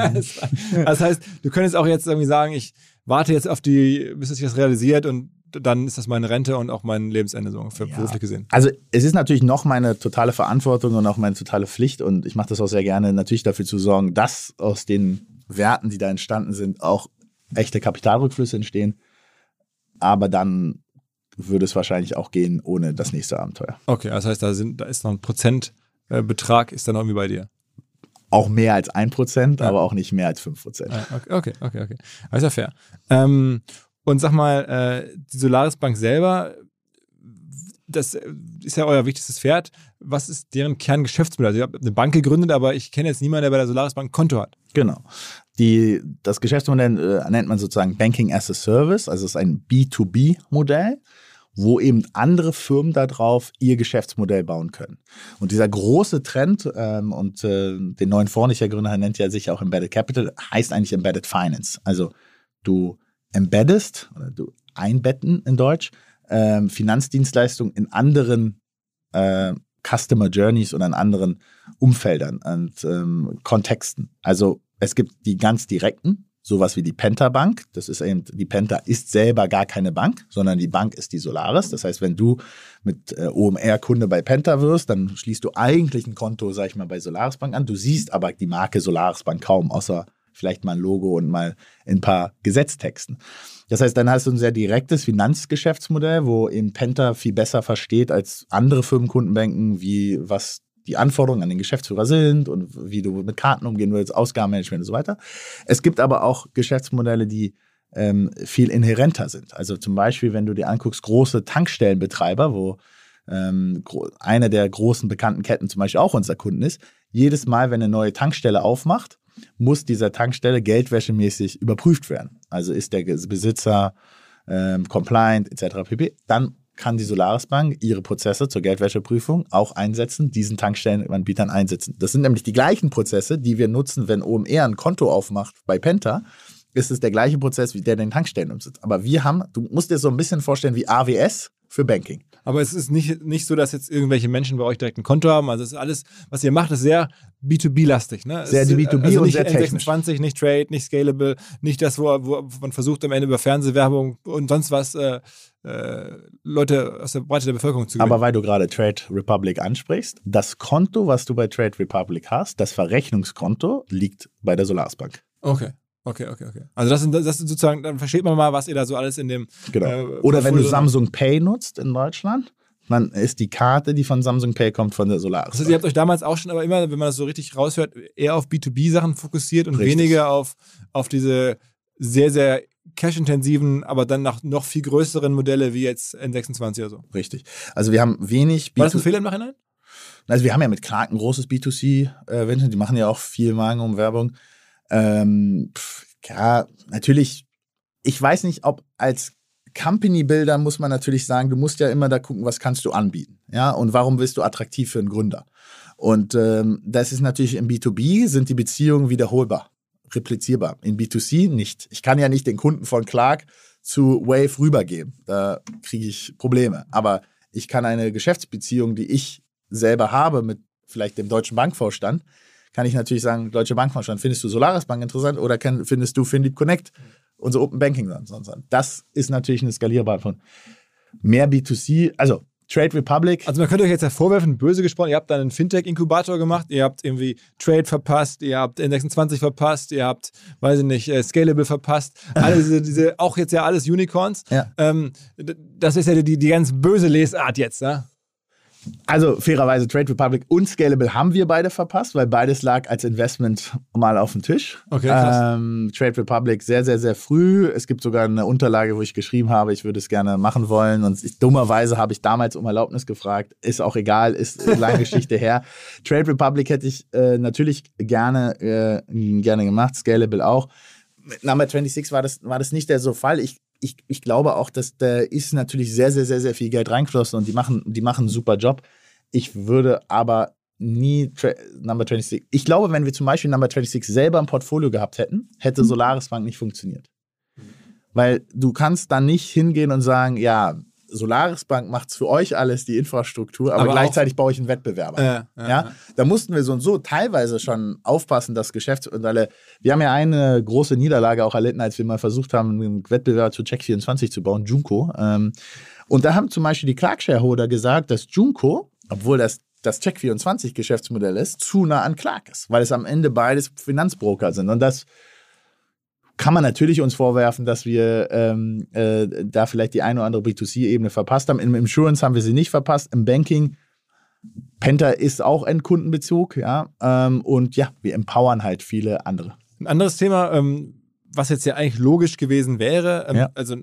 das heißt, du könntest auch jetzt irgendwie sagen, ich warte jetzt auf die, bis sich das realisiert und dann ist das meine Rente und auch mein Lebensende so ungefähr Ja. beruflich gesehen. Also es ist natürlich noch meine totale Verantwortung und auch meine totale Pflicht und ich mache das auch sehr gerne, natürlich dafür zu sorgen, dass aus den Werten, die da entstanden sind, auch echte Kapitalrückflüsse entstehen. Aber dann würde es wahrscheinlich auch gehen ohne das nächste Abenteuer. Okay, das heißt, da, sind, da ist noch ein Prozentbetrag, ist dann irgendwie bei dir. Auch mehr als ein Prozent, Ja. aber auch nicht mehr als fünf Prozent. Ah, Okay, okay, okay. ist ja fair. Ähm, und sag mal, äh, die Solaris Bank selber, das ist ja euer wichtigstes Pferd. Was ist deren Kerngeschäftsmodell? Also ihr habt eine Bank gegründet, aber ich kenne jetzt niemanden, der bei der Solaris Bank ein Konto hat. Genau. Die, das Geschäftsmodell äh, nennt man sozusagen Banking as a Service, also es ist ein B2B-Modell, wo eben andere Firmen darauf ihr Geschäftsmodell bauen können. Und dieser große Trend, ähm, und äh, den neuen Fonds, den ich ja gründe, nennt ja sich auch Embedded Capital, heißt eigentlich Embedded Finance. Also du embeddest, oder du einbetten in Deutsch, ähm, Finanzdienstleistungen in anderen äh, Customer Journeys oder in anderen Umfeldern und ähm, Kontexten. Also es gibt die ganz direkten, sowas wie die Penta Bank. Das ist eben, die Penta ist selber gar keine Bank, sondern die Bank ist die Solaris. Das heißt, wenn du mit äh, OMR Kunde bei Penta wirst, dann schließt du eigentlich ein Konto, sag ich mal, bei Solaris Bank an. Du siehst aber die Marke Solaris Bank kaum, außer vielleicht mal ein Logo und mal ein paar Gesetztexten. Das heißt, dann hast du ein sehr direktes Finanzgeschäftsmodell, wo eben Penta viel besser versteht als andere Firmenkundenbanken, wie was die Anforderungen an den Geschäftsführer sind und wie du mit Karten umgehen willst, Ausgabenmanagement und so weiter. Es gibt aber auch Geschäftsmodelle, die ähm, viel inhärenter sind. Also zum Beispiel, wenn du dir anguckst, große Tankstellenbetreiber, wo ähm, eine der großen bekannten Ketten zum Beispiel auch unser Kunden ist, jedes Mal, wenn eine neue Tankstelle aufmacht, muss dieser Tankstelle geldwäschemäßig überprüft werden. Also ist der Besitzer ähm, compliant etc. pp. Dann kann die Solaris Bank ihre Prozesse zur Geldwäscheprüfung auch einsetzen, diesen Tankstellenanbietern einsetzen. Das sind nämlich die gleichen Prozesse, die wir nutzen, wenn OMR ein Konto aufmacht bei Penta. Ist es der gleiche Prozess, wie der den Tankstellen umsetzt. Aber wir haben, du musst dir so ein bisschen vorstellen wie AWS für Banking. Aber es ist nicht, nicht so, dass jetzt irgendwelche Menschen bei euch direkt ein Konto haben. Also es ist alles, was ihr macht, ist sehr B2B-lastig. Ne? Sehr Es ist, B2B also und nicht sehr technisch. N26, nicht Trade, nicht Scalable, nicht das, wo, wo man versucht am Ende über Fernsehwerbung und sonst was äh, äh, Leute aus der Breite der Bevölkerung zu gewinnen. Aber weil du gerade Trade Republic ansprichst, das Konto, was du bei Trade Republic hast, das Verrechnungskonto, liegt bei der Solaris Bank. okay. Okay, okay, okay. Also das sind, das sind sozusagen, dann versteht man mal, was ihr da so alles in dem Genau. äh, Oder wenn du Samsung Pay nutzt in Deutschland, man ist die Karte, die von Samsung Pay kommt, von der Solaris. Also ihr habt euch damals auch schon, aber immer, wenn man das so richtig raushört, eher auf B2B-Sachen fokussiert und Richtig. weniger auf, auf diese sehr, sehr cash-intensiven, aber dann nach noch viel größeren Modelle wie jetzt N26 oder so. Richtig. Also wir haben wenig War das ein B2- Fehler im Nachhinein? Also wir haben ja mit Clark ein großes B2C-Venture, die machen ja auch viel Marken um Werbung. Ähm, pff, ja, natürlich, ich weiß nicht, ob als Company-Builder muss man natürlich sagen, du musst ja immer da gucken, was kannst du anbieten. Ja, und warum bist du attraktiv für einen Gründer? Und ähm, das ist natürlich im B2B sind die Beziehungen wiederholbar, replizierbar. In B2C nicht. Ich kann ja nicht den Kunden von Clark zu Wave rübergeben. Da kriege ich Probleme. Aber ich kann eine Geschäftsbeziehung, die ich selber habe mit vielleicht dem Deutschen Bankvorstand, kann ich natürlich sagen, Deutsche Bankvorstand, findest du Solaris Bank interessant oder kann, findest du Finlieb Connect, unser Open Banking sonst Das ist natürlich eine skalierbare von mehr B2C, also Trade Republic. Also man könnte euch jetzt ja vorwerfen, böse gesprochen, ihr habt dann einen Fintech-Inkubator gemacht, ihr habt irgendwie Trade verpasst, ihr habt N26 verpasst, ihr habt, weiß ich nicht, äh, Scalable verpasst. <laughs> Alle diese, diese, auch jetzt ja alles Unicorns. Ja. Ähm, das ist ja die, die ganz böse Lesart jetzt, ne? Also fairerweise Trade Republic und Scalable haben wir beide verpasst, weil beides lag als Investment mal auf dem Tisch. Okay, krass. Ähm, Trade Republic sehr, sehr, sehr früh. Es gibt sogar eine Unterlage, wo ich geschrieben habe, ich würde es gerne machen wollen. Und ich, dummerweise habe ich damals um Erlaubnis gefragt. Ist auch egal, ist eine lange <laughs> Geschichte her. Trade Republic hätte ich äh, natürlich gerne, äh, gerne gemacht, Scalable auch. Mit Number 26 war das, war das nicht der so Fall. Ich, ich, ich glaube auch, dass da ist natürlich sehr, sehr, sehr, sehr viel Geld reingeflossen und die machen, die machen einen super Job. Ich würde aber nie Tra Number 26. Ich glaube, wenn wir zum Beispiel Number 26 selber im Portfolio gehabt hätten, hätte Solaris Bank nicht funktioniert. Weil du kannst dann nicht hingehen und sagen, ja, Solaris Bank macht's für euch alles, die Infrastruktur, aber, Aber auch- gleichzeitig baue ich einen Wettbewerber. Ja, ja, ja, ja. da mussten wir so und so teilweise schon aufpassen, dass Geschäftsmodelle. Wir haben ja eine große Niederlage auch erlitten, als wir mal versucht haben, einen Wettbewerber zu Check24 zu bauen, Junko. Ähm, und da haben zum Beispiel die Clark-Shareholder gesagt, dass Junko, obwohl das das Check24-Geschäftsmodell ist, zu nah an Clark ist, weil es am Ende beides Finanzbroker sind. Und das kann man natürlich uns vorwerfen, dass wir ähm, äh, da vielleicht die eine oder andere B2C-Ebene verpasst haben. Im Insurance haben wir sie nicht verpasst. Im Banking, Penta ist auch Endkundenbezug, ja. Ähm, und ja, wir empowern halt viele andere. Ein anderes Thema, ähm, was jetzt ja eigentlich logisch gewesen wäre, ähm, Ja. also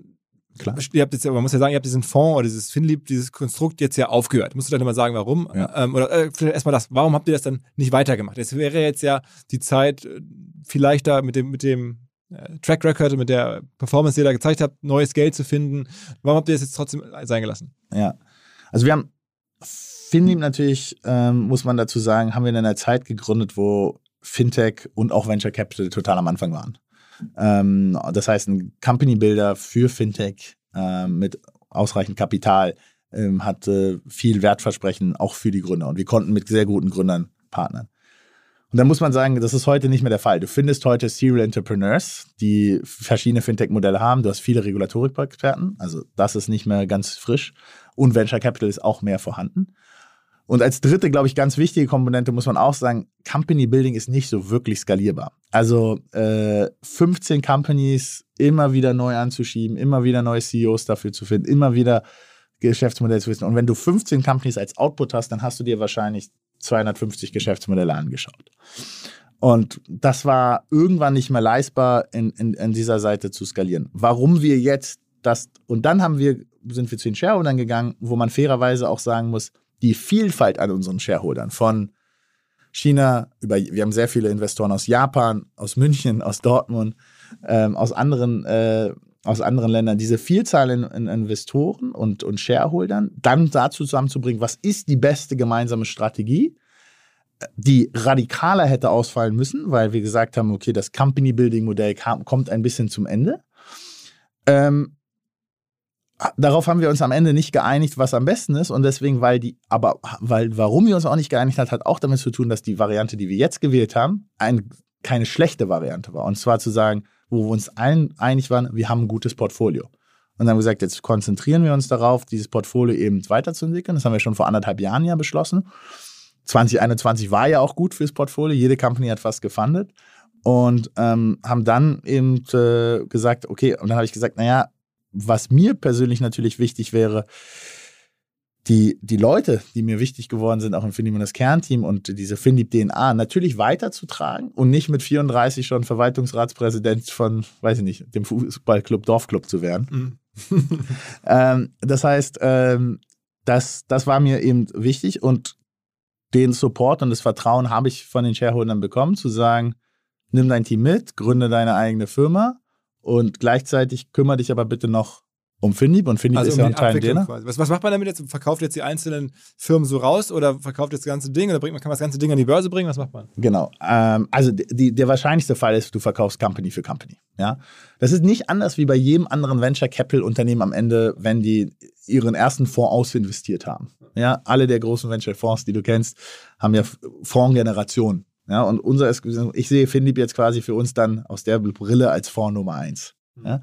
Klar. Ihr habt jetzt, man muss ja sagen, ihr habt diesen Fonds oder dieses Finlieb, dieses Konstrukt jetzt ja aufgehört. Musst du dann mal sagen, warum? Ja. Ähm, oder äh, vielleicht erstmal das, warum habt ihr das dann nicht weitergemacht? Es wäre jetzt ja die Zeit, äh, vielleicht da mit dem, mit dem Track Record, mit der Performance, die ihr da gezeigt habt, neues Geld zu finden. Warum habt ihr das jetzt trotzdem sein gelassen? Ja. Also wir haben Finlieb natürlich, ähm, muss man dazu sagen, haben wir in einer Zeit gegründet, wo Fintech und auch Venture Capital total am Anfang waren. Ähm, das heißt, ein Company Builder für Fintech ähm, mit ausreichend Kapital ähm, hat äh, viel Wertversprechen auch für die Gründer. Und wir konnten mit sehr guten Gründern partnern. Und da muss man sagen, das ist heute nicht mehr der Fall. Du findest heute Serial Entrepreneurs, die verschiedene Fintech-Modelle haben. Du hast viele Regulatorik-Experten, also das ist nicht mehr ganz frisch. Und Venture Capital ist auch mehr vorhanden. Und als dritte, glaube ich, ganz wichtige Komponente muss man auch sagen, Company Building ist nicht so wirklich skalierbar. Also äh, 15 Companies immer wieder neu anzuschieben, immer wieder neue CEOs dafür zu finden, immer wieder Geschäftsmodelle zu wissen. Und wenn du 15 Companies als Output hast, dann hast du dir wahrscheinlich 250 Geschäftsmodelle angeschaut. Und das war irgendwann nicht mehr leistbar, in, in, in dieser Seite zu skalieren. Warum wir jetzt das, und dann haben wir, sind wir zu den Shareholdern gegangen, wo man fairerweise auch sagen muss, die Vielfalt an unseren Shareholdern von China über, wir haben sehr viele Investoren aus Japan, aus München, aus Dortmund, ähm, aus anderen, äh, aus anderen Ländern, diese Vielzahl in, in Investoren und, und Shareholdern dann dazu zusammenzubringen, was ist die beste gemeinsame Strategie, die radikaler hätte ausfallen müssen, weil wir gesagt haben, okay, das Company Building Modell kam, kommt ein bisschen zum Ende. Ähm, darauf haben wir uns am Ende nicht geeinigt, was am besten ist und deswegen, weil die, aber weil, warum wir uns auch nicht geeinigt hat, hat auch damit zu tun, dass die Variante, die wir jetzt gewählt haben, ein, keine schlechte Variante war. Und zwar zu sagen, wo wir uns allen einig waren, wir haben ein gutes Portfolio. Und dann haben wir gesagt, jetzt konzentrieren wir uns darauf, dieses Portfolio eben weiterzuentwickeln. Das haben wir schon vor anderthalb Jahren ja beschlossen. 2021 war ja auch gut fürs Portfolio. Jede Company hat was gefundet. Und ähm, haben dann eben äh, gesagt, okay, und dann habe ich gesagt, naja, was mir persönlich natürlich wichtig wäre, die, die Leute, die mir wichtig geworden sind, auch im Finlieb und das Kernteam und diese Finlieb DNA natürlich weiterzutragen und nicht mit 34 schon Verwaltungsratspräsident von, weiß ich nicht, dem Fußballclub, Dorfclub zu werden. Mhm. <laughs> ähm, das heißt, ähm, das, das war mir eben wichtig und den Support und das Vertrauen habe ich von den Shareholdern bekommen, zu sagen, nimm dein Team mit, gründe deine eigene Firma und gleichzeitig kümmere dich aber bitte noch um Finlieb und Finlieb also ist um ja ein Teil denen. Was, was macht man damit jetzt? Verkauft jetzt die einzelnen Firmen so raus oder verkauft jetzt das ganze Ding oder bringt man, kann man das ganze Ding an die Börse bringen? Was macht man? Genau. Ähm, also die, der wahrscheinlichste Fall ist, du verkaufst Company für Company. Ja? Das ist nicht anders wie bei jedem anderen Venture Capital Unternehmen am Ende, wenn die ihren ersten Fonds ausinvestiert haben. Ja, alle der großen Venture Fonds, die du kennst, haben ja Fondsgenerationen. Ja, und unser ist, ich sehe Finlieb jetzt quasi für uns dann aus der Brille als Fonds Nummer eins. Ja?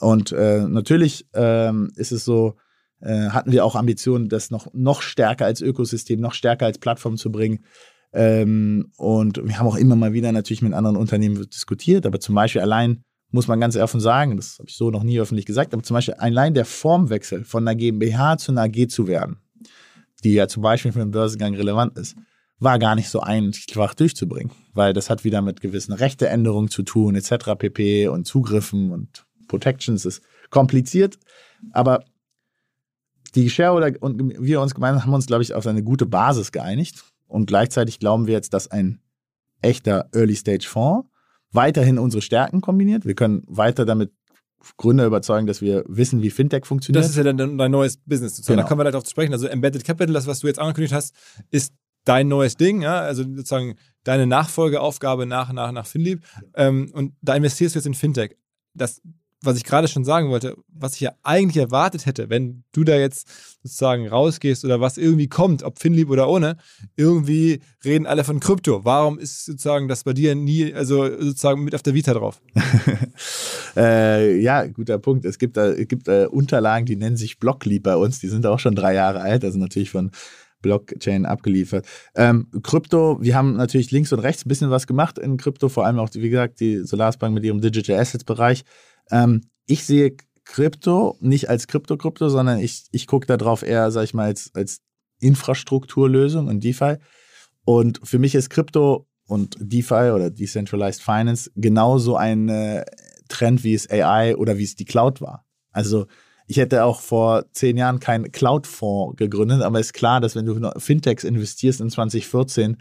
Und äh, natürlich ähm, ist es so, äh, hatten wir auch Ambitionen, das noch, noch stärker als Ökosystem, noch stärker als Plattform zu bringen. Ähm, und wir haben auch immer mal wieder natürlich mit anderen Unternehmen diskutiert, aber zum Beispiel allein muss man ganz offen sagen, das habe ich so noch nie öffentlich gesagt, aber zum Beispiel allein der Formwechsel von einer GmbH zu einer AG zu werden, die ja zum Beispiel für den Börsengang relevant ist, war gar nicht so einfach durchzubringen, weil das hat wieder mit gewissen Rechteänderungen zu tun, etc. pp. und Zugriffen und Protections ist kompliziert, aber die Shareholder und wir uns gemeinsam haben uns, glaube ich, auf eine gute Basis geeinigt und gleichzeitig glauben wir jetzt, dass ein echter Early-Stage-Fonds weiterhin unsere Stärken kombiniert. Wir können weiter damit Gründer überzeugen, dass wir wissen, wie Fintech funktioniert. Das ist ja dann dein neues Business. Sozusagen. Genau. Da kommen wir gleich drauf zu sprechen. Also Embedded Capital, das, was du jetzt angekündigt hast, ist dein neues Ding, ja? also sozusagen deine Nachfolgeaufgabe nach, nach, nach Finlieb. Ähm, und da investierst du jetzt in Fintech. Das was ich gerade schon sagen wollte, was ich ja eigentlich erwartet hätte, wenn du da jetzt sozusagen rausgehst oder was irgendwie kommt, ob Finlieb oder ohne, irgendwie reden alle von Krypto. Warum ist sozusagen das bei dir nie, also sozusagen mit auf der Vita drauf? <laughs> äh, ja, guter Punkt. Es gibt, es gibt äh, Unterlagen, die nennen sich Blockleap bei uns, die sind auch schon drei Jahre alt, also natürlich von Blockchain abgeliefert. Ähm, Krypto, wir haben natürlich links und rechts ein bisschen was gemacht in Krypto, vor allem auch, wie gesagt, die Solarsbank mit ihrem Digital Assets Bereich. Ähm, ich sehe Krypto nicht als Krypto-Krypto, sondern ich, ich gucke darauf eher, sag ich mal, als, als Infrastrukturlösung und DeFi. Und für mich ist Krypto und DeFi oder Decentralized Finance genauso ein äh, Trend, wie es AI oder wie es die Cloud war. Also ich hätte auch vor zehn Jahren keinen Cloud-Fonds gegründet, aber ist klar, dass wenn du Fintechs investierst in 2014,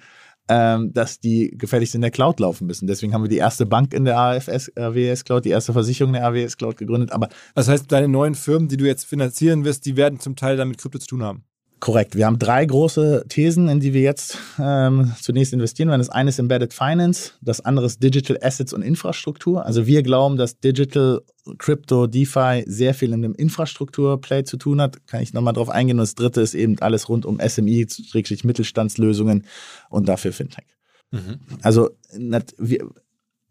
ähm, dass die gefälligst in der Cloud laufen müssen. Deswegen haben wir die erste Bank in der AFS, AWS Cloud, die erste Versicherung in der AWS Cloud gegründet. Aber das heißt, deine neuen Firmen, die du jetzt finanzieren wirst, die werden zum Teil damit Krypto zu tun haben. Korrekt. Wir haben drei große Thesen, in die wir jetzt ähm, zunächst investieren werden. Das eine ist Embedded Finance, das andere ist Digital Assets und Infrastruktur. Also wir glauben, dass Digital, Crypto, DeFi sehr viel in dem Infrastrukturplay zu tun hat. Kann ich nochmal drauf eingehen. Und das dritte ist eben alles rund um SMI, Mittelstandslösungen und dafür Fintech. Mhm. Also wir,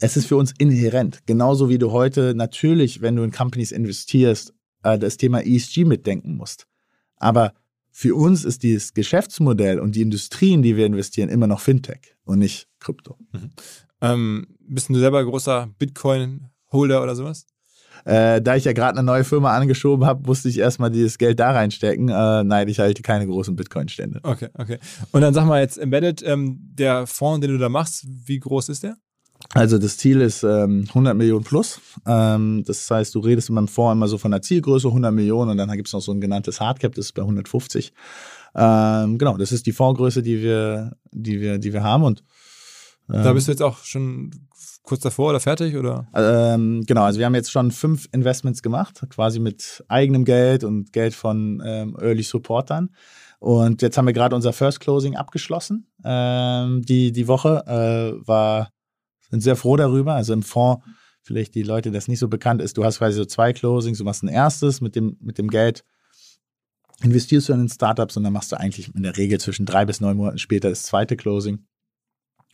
es ist für uns inhärent. Genauso wie du heute natürlich, wenn du in Companies investierst, äh, das Thema ESG mitdenken musst. Aber für uns ist dieses Geschäftsmodell und die Industrie, in die wir investieren, immer noch Fintech und nicht Krypto. Mhm. Ähm, bist du selber großer Bitcoin-Holder oder sowas? Äh, da ich ja gerade eine neue Firma angeschoben habe, musste ich erstmal dieses Geld da reinstecken. Äh, nein, ich halte keine großen Bitcoin-Stände. Okay, okay. Und dann sag mal jetzt Embedded, ähm, der Fonds, den du da machst, wie groß ist der? Also das Ziel ist ähm, 100 Millionen plus. Ähm, das heißt, du redest in meinem Fonds immer so von der Zielgröße 100 Millionen und dann gibt es noch so ein genanntes Hardcap, das ist bei 150. Ähm, genau, das ist die Fondsgröße, die wir, die wir, die wir haben und da ähm, bist du jetzt auch schon kurz davor oder fertig oder? Ähm, genau, also wir haben jetzt schon fünf Investments gemacht, quasi mit eigenem Geld und Geld von ähm, Early Supportern. Und jetzt haben wir gerade unser First Closing abgeschlossen. Ähm, die, die Woche äh, war sind sehr froh darüber. Also im Fonds, vielleicht die Leute, das nicht so bekannt ist, du hast quasi so zwei Closings, du machst ein erstes mit dem, mit dem Geld, investierst du in Startups und dann machst du eigentlich in der Regel zwischen drei bis neun Monaten später das zweite Closing.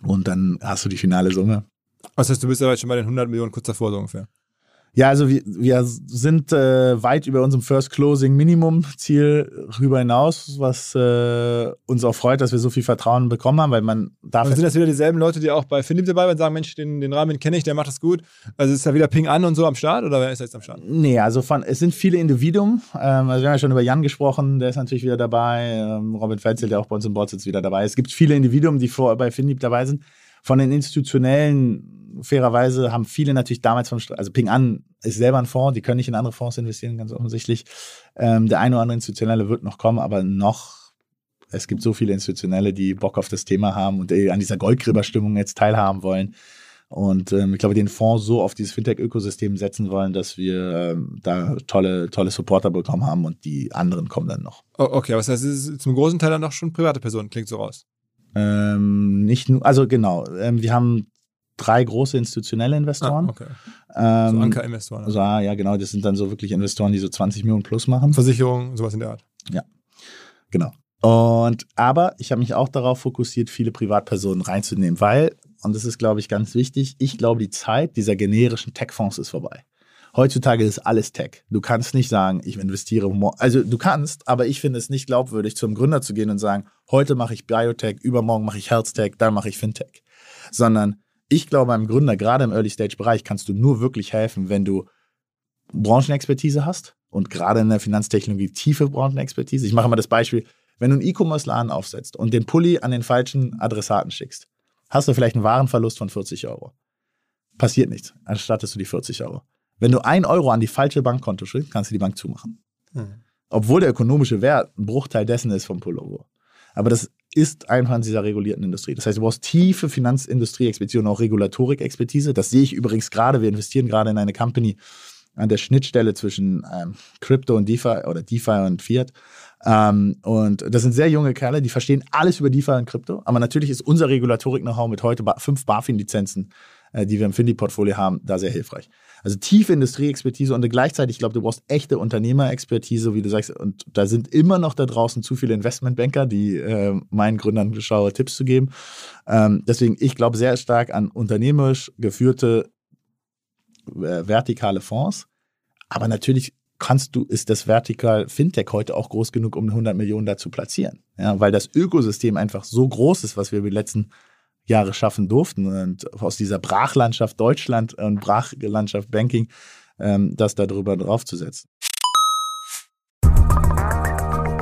Und dann hast du die finale Summe. Das heißt, du bist aber jetzt schon bei den 100 Millionen kurz davor so ungefähr. Ja, also wir, wir sind äh, weit über unserem First Closing Minimum Ziel rüber hinaus, was äh, uns auch freut, dass wir so viel Vertrauen bekommen haben, weil man darf. Also sind das wieder dieselben Leute, die auch bei Philipp dabei waren und sagen, Mensch, den, den Rahmen kenne ich, der macht das gut. Also ist da wieder Ping an und so am Start oder wer ist da jetzt am Start? Nee, also von, es sind viele Individuen. Ähm, also wir haben ja schon über Jan gesprochen, der ist natürlich wieder dabei. Ähm, Robin Fetzel, der auch bei uns im Board sitzt, wieder dabei. Es gibt viele Individuen, die vor, bei Philipp dabei sind. Von den institutionellen fairerweise haben viele natürlich damals vom, also Ping An ist selber ein Fonds, die können nicht in andere Fonds investieren, ganz offensichtlich. Ähm, der eine oder andere Institutionelle wird noch kommen, aber noch, es gibt so viele Institutionelle, die Bock auf das Thema haben und an dieser Goldgräberstimmung jetzt teilhaben wollen. Und ähm, ich glaube, den Fonds so auf dieses Fintech-Ökosystem setzen wollen, dass wir ähm, da tolle, tolle Supporter bekommen haben und die anderen kommen dann noch. Okay, aber das heißt, es ist zum großen Teil dann noch schon private Personen, klingt so raus. Ähm, nicht nur, also genau, ähm, wir haben drei große institutionelle Investoren. Ah, okay. Ähm, so Ankerinvestoren. Also, ah, ja, genau, das sind dann so wirklich Investoren, die so 20 Millionen plus machen. Versicherungen, sowas in der Art. Ja, genau. Und aber ich habe mich auch darauf fokussiert, viele Privatpersonen reinzunehmen, weil, und das ist, glaube ich, ganz wichtig, ich glaube, die Zeit dieser generischen Tech-Fonds ist vorbei. Heutzutage ist alles Tech. Du kannst nicht sagen, ich investiere, also du kannst, aber ich finde es nicht glaubwürdig, zum Gründer zu gehen und sagen, heute mache ich Biotech, übermorgen mache ich Health Tech, dann mache ich Fintech. Sondern ich glaube, einem Gründer, gerade im Early-Stage-Bereich, kannst du nur wirklich helfen, wenn du Branchenexpertise hast und gerade in der Finanztechnologie tiefe Branchenexpertise. Ich mache mal das Beispiel, wenn du einen E-Commerce-Laden aufsetzt und den Pulli an den falschen Adressaten schickst, hast du vielleicht einen Warenverlust von 40 Euro. Passiert nichts, erstattest du die 40 Euro. Wenn du ein Euro an die falsche Bankkonto schickst, kannst du die Bank zumachen. Hm. Obwohl der ökonomische Wert ein Bruchteil dessen ist vom Pullover. Aber das ist einfach in dieser regulierten Industrie. Das heißt, du brauchst tiefe Finanzindustrie-Expertise und auch Regulatorik-Expertise. Das sehe ich übrigens gerade. Wir investieren gerade in eine Company an der Schnittstelle zwischen ähm, Crypto und DeFi oder DeFi und Fiat. Ähm, und das sind sehr junge Kerle, die verstehen alles über DeFi und Krypto. Aber natürlich ist unser Regulatorik-Know-how mit heute fünf BaFin-Lizenzen, äh, die wir im Findi-Portfolio haben, da sehr hilfreich. Also tiefe Industrieexpertise und gleichzeitig, ich glaube, du brauchst echte Unternehmerexpertise, wie du sagst. Und da sind immer noch da draußen zu viele Investmentbanker, die äh, meinen Gründern schlaue Tipps zu geben. Ähm, deswegen, ich glaube sehr stark an unternehmerisch geführte äh, vertikale Fonds. Aber natürlich kannst du, ist das Vertikal Fintech heute auch groß genug, um 100 Millionen da zu platzieren. Ja, weil das Ökosystem einfach so groß ist, was wir über die letzten Jahre schaffen durften. Und aus dieser Brachlandschaft Deutschland und Brachlandschaft Banking, ähm, das darüber draufzusetzen.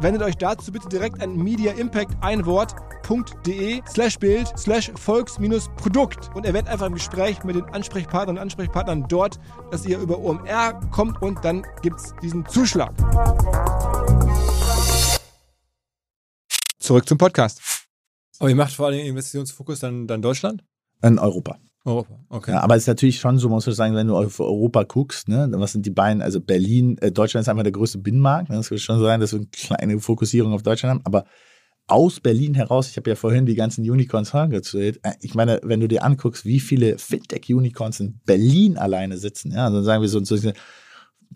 Wendet euch dazu bitte direkt an Media Impact ein Wort.de slash Bild slash Volks-Produkt und erwähnt einfach im Gespräch mit den Ansprechpartnern und Ansprechpartnern dort, dass ihr über OMR kommt und dann gibt es diesen Zuschlag. Zurück zum Podcast. Aber ihr macht vor allem Investitionsfokus dann, dann Deutschland? In Europa. Europa, okay. Ja, aber es ist natürlich schon so, muss man sagen, wenn du auf Europa guckst, ne, was sind die beiden, also Berlin, äh, Deutschland ist einfach der größte Binnenmarkt, ne, das würde schon sein, dass wir eine kleine Fokussierung auf Deutschland haben, aber aus Berlin heraus, ich habe ja vorhin die ganzen Unicorns angezählt, äh, ich meine, wenn du dir anguckst, wie viele Fintech-Unicorns in Berlin alleine sitzen, ja, also sagen wir so, so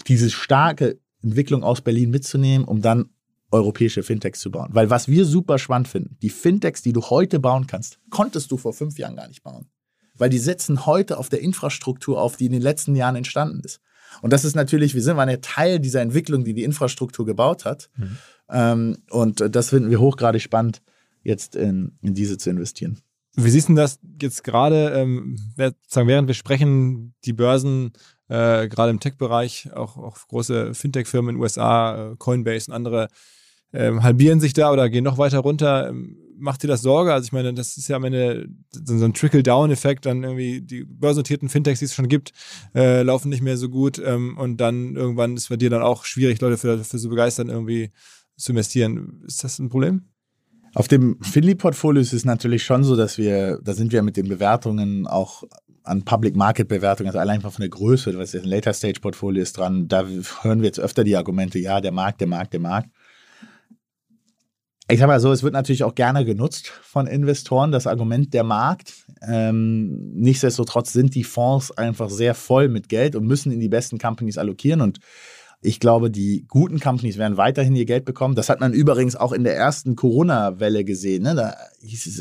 diese starke Entwicklung aus Berlin mitzunehmen, um dann europäische Fintechs zu bauen. Weil was wir super spannend finden, die Fintechs, die du heute bauen kannst, konntest du vor fünf Jahren gar nicht bauen weil die setzen heute auf der Infrastruktur auf, die in den letzten Jahren entstanden ist. Und das ist natürlich, wir sind mal ein Teil dieser Entwicklung, die die Infrastruktur gebaut hat. Mhm. Ähm, und das finden wir hochgradig spannend, jetzt in, in diese zu investieren. Wie siehst du das jetzt gerade, ähm, während wir sprechen, die Börsen äh, gerade im Tech-Bereich, auch, auch große Fintech-Firmen in den USA, äh, Coinbase und andere, ähm, halbieren sich da oder gehen noch weiter runter. Ähm, macht dir das Sorge? Also ich meine, das ist ja am Ende so ein Trickle-Down-Effekt, dann irgendwie die börsennotierten Fintechs, die es schon gibt, äh, laufen nicht mehr so gut ähm, und dann irgendwann ist bei dir dann auch schwierig, Leute für, für so begeistern, irgendwie zu investieren. Ist das ein Problem? Auf dem Finley-Portfolio ist es natürlich schon so, dass wir, da sind wir mit den Bewertungen auch an Public Market Bewertungen, also allein von der Größe, was jetzt ein Later Stage Portfolio ist dran, da hören wir jetzt öfter die Argumente, ja, der Markt, der Markt, der Markt. Ich sag mal so, es wird natürlich auch gerne genutzt von Investoren, das Argument der Markt. Ähm, nichtsdestotrotz sind die Fonds einfach sehr voll mit Geld und müssen in die besten Companies allokieren und ich glaube, die guten Companies werden weiterhin ihr Geld bekommen. Das hat man übrigens auch in der ersten Corona-Welle gesehen. Ne? Da